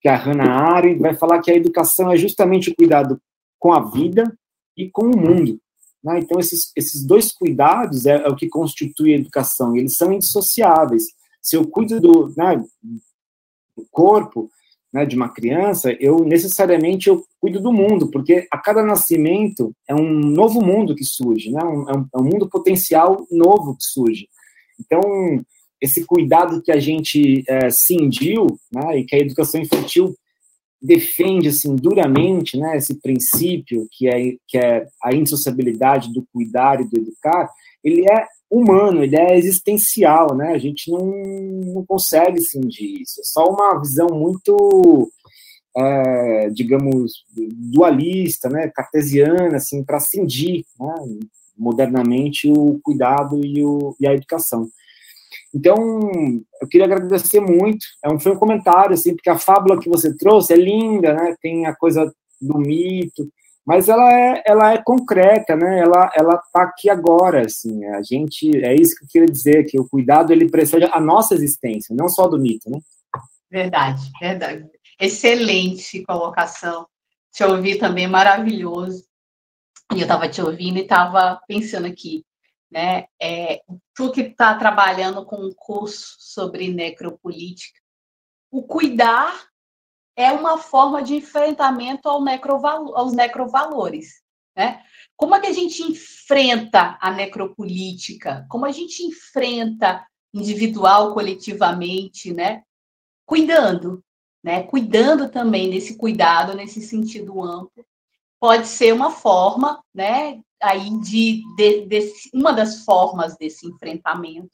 Speaker 2: que é a Hannah Arendt, vai falar que a educação é justamente o cuidado com a vida e com o mundo. Né? Então, esses, esses dois cuidados é, é, o que constitui a educação, eles são indissociáveis. Se eu cuido do, né, do corpo né, de uma criança, eu necessariamente eu cuido do mundo, porque a cada nascimento é um novo mundo que surge, né? um, é, um, é um mundo potencial novo que surge. Então, esse cuidado que a gente é, cindiu, né, e que a educação infantil defende assim duramente, né, esse princípio que é que é a insociabilidade do cuidar e do educar, ele é humano, ele é existencial, né? A gente não, não consegue cindir isso. É só uma visão muito, é, digamos, dualista, né, cartesiana, assim, para cindir, né, modernamente o cuidado e, o, e a educação. Então, eu queria agradecer muito. É um, foi um comentário, assim, porque a fábula que você trouxe é linda, né? Tem a coisa do mito, mas ela é, ela é concreta, né? Ela, ela tá aqui agora, assim. A gente, é isso que eu queria dizer, que o cuidado ele precede a nossa existência, não só do mito, né?
Speaker 3: Verdade, verdade. Excelente colocação. Te ouvir também maravilhoso. E eu estava te ouvindo e estava pensando aqui né? É, tu que está trabalhando com um curso sobre necropolítica, o cuidar é uma forma de enfrentamento ao necrovalo, aos necrovalores, né? Como é que a gente enfrenta a necropolítica? Como a gente enfrenta individual, coletivamente, né? Cuidando, né? Cuidando também desse cuidado nesse sentido amplo. Pode ser uma forma, né, aí de, de, de, uma das formas desse enfrentamento.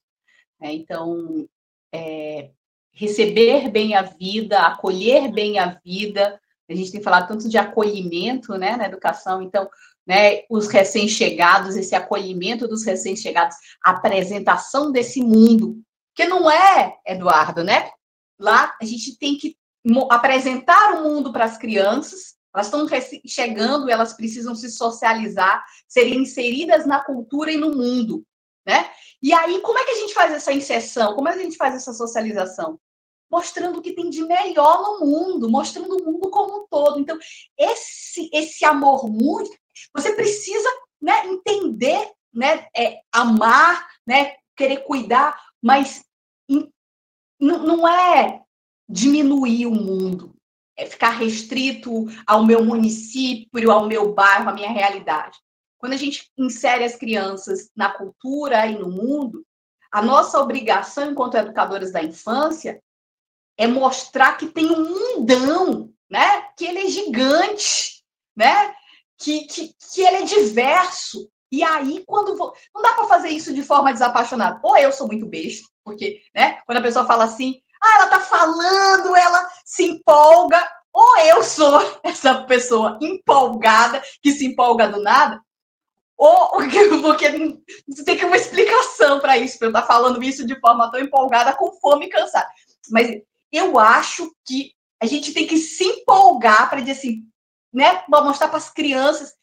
Speaker 3: Né? Então, é, receber bem a vida, acolher bem a vida. A gente tem falado tanto de acolhimento né, na educação, então, né, os recém-chegados, esse acolhimento dos recém-chegados, a apresentação desse mundo, que não é, Eduardo, né? Lá a gente tem que apresentar o mundo para as crianças, elas estão chegando, elas precisam se socializar, serem inseridas na cultura e no mundo, né? E aí, como é que a gente faz essa inserção? Como é que a gente faz essa socialização? Mostrando o que tem de melhor no mundo, mostrando o mundo como um todo. Então, esse esse amor muito, você precisa, né, entender, né, é, amar, né, querer cuidar, mas in, não é diminuir o mundo, é ficar restrito ao meu município, ao meu bairro, à minha realidade. Quando a gente insere as crianças na cultura e no mundo, a nossa obrigação enquanto educadoras da infância é mostrar que tem um mundão, né? Que ele é gigante, né? Que, que, que ele é diverso. E aí, quando vou... não dá para fazer isso de forma desapaixonada. Ou eu sou muito besta, porque, né? Quando a pessoa fala assim, ah, ela tá falando, ela se empolga. Ou eu sou essa pessoa empolgada, que se empolga do nada, ou porque tem que uma explicação para isso, para eu estar tá falando isso de forma tão empolgada, com fome e cansada. Mas eu acho que a gente tem que se empolgar para dizer assim, né, para mostrar para as crianças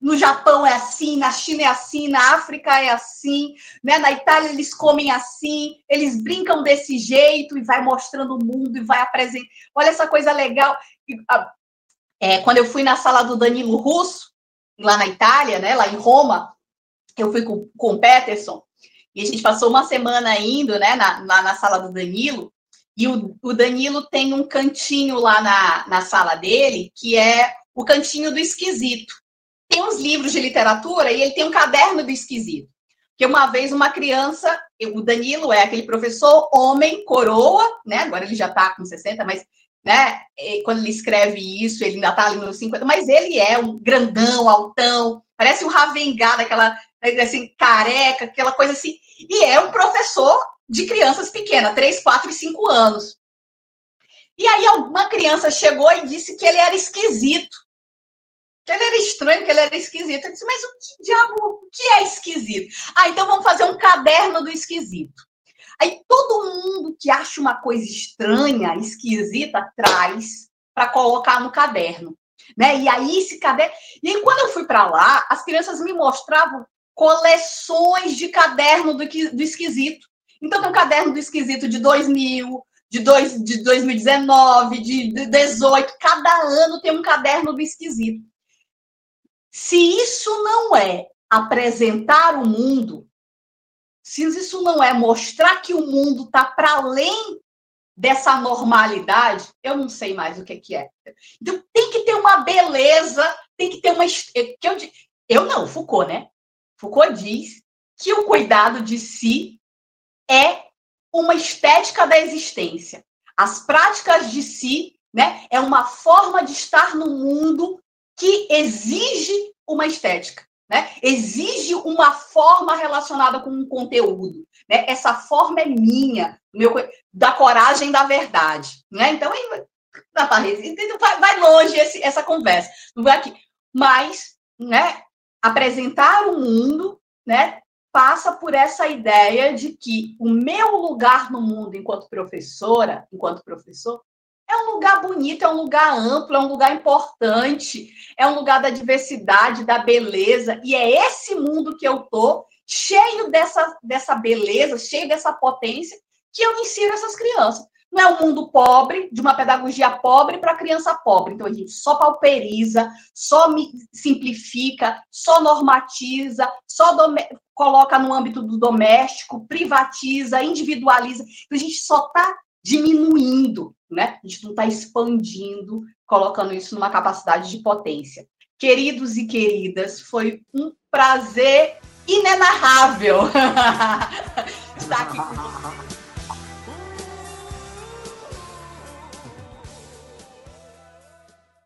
Speaker 3: no Japão é assim, na China é assim, na África é assim, né? Na Itália eles comem assim, eles brincam desse jeito e vai mostrando o mundo e vai apresentando. Olha essa coisa legal. É, quando eu fui na sala do Danilo Russo, lá na Itália, né, lá em Roma, eu fui com, com o Peterson, e a gente passou uma semana indo, né, na, na, na sala do Danilo, e o, o, Danilo tem um cantinho lá na, na sala dele, que é o cantinho do esquisito. Tem uns livros de literatura e ele tem um caderno do esquisito. Que uma vez uma criança, o Danilo é aquele professor homem, coroa, né? Agora ele já está com 60, mas né? quando ele escreve isso, ele ainda está ali nos 50, mas ele é um grandão, altão, parece um Ravengá, daquela assim, careca, aquela coisa assim. E é um professor de crianças pequenas, 3, 4 e 5 anos. E aí uma criança chegou e disse que ele era esquisito. Que ele era estranho, que ele era esquisito. Eu disse, mas o que diabo, o que é esquisito? Ah, então vamos fazer um caderno do esquisito. Aí todo mundo que acha uma coisa estranha, esquisita, traz para colocar no caderno. Né? E aí esse caderno. E aí, quando eu fui para lá, as crianças me mostravam coleções de caderno do, do esquisito. Então, tem um caderno do esquisito de 2000, de, dois, de 2019, de 2018. Cada ano tem um caderno do esquisito. Se isso não é apresentar o mundo, se isso não é mostrar que o mundo está para além dessa normalidade, eu não sei mais o que, que é. Então, tem que ter uma beleza, tem que ter uma. Que eu, eu não, Foucault, né? Foucault diz que o cuidado de si é uma estética da existência. As práticas de si, né, é uma forma de estar no mundo que exige uma estética, né? Exige uma forma relacionada com um conteúdo, né? Essa forma é minha, meu, da coragem da verdade, né? Então, vai longe esse, essa conversa, não vai aqui. Mas, né, apresentar o mundo, né, passa por essa ideia de que o meu lugar no mundo enquanto professora, enquanto professor, é um lugar bonito, é um lugar amplo, é um lugar importante, é um lugar da diversidade, da beleza, e é esse mundo que eu tô, cheio dessa, dessa beleza, cheio dessa potência, que eu ensino essas crianças. Não é um mundo pobre, de uma pedagogia pobre para criança pobre. Então, a gente só pauperiza, só simplifica, só normatiza, só coloca no âmbito do doméstico, privatiza, individualiza. Então, a gente só está diminuindo, né? A gente não está expandindo, colocando isso numa capacidade de potência. Queridos e queridas, foi um prazer inenarrável estar aqui com vocês.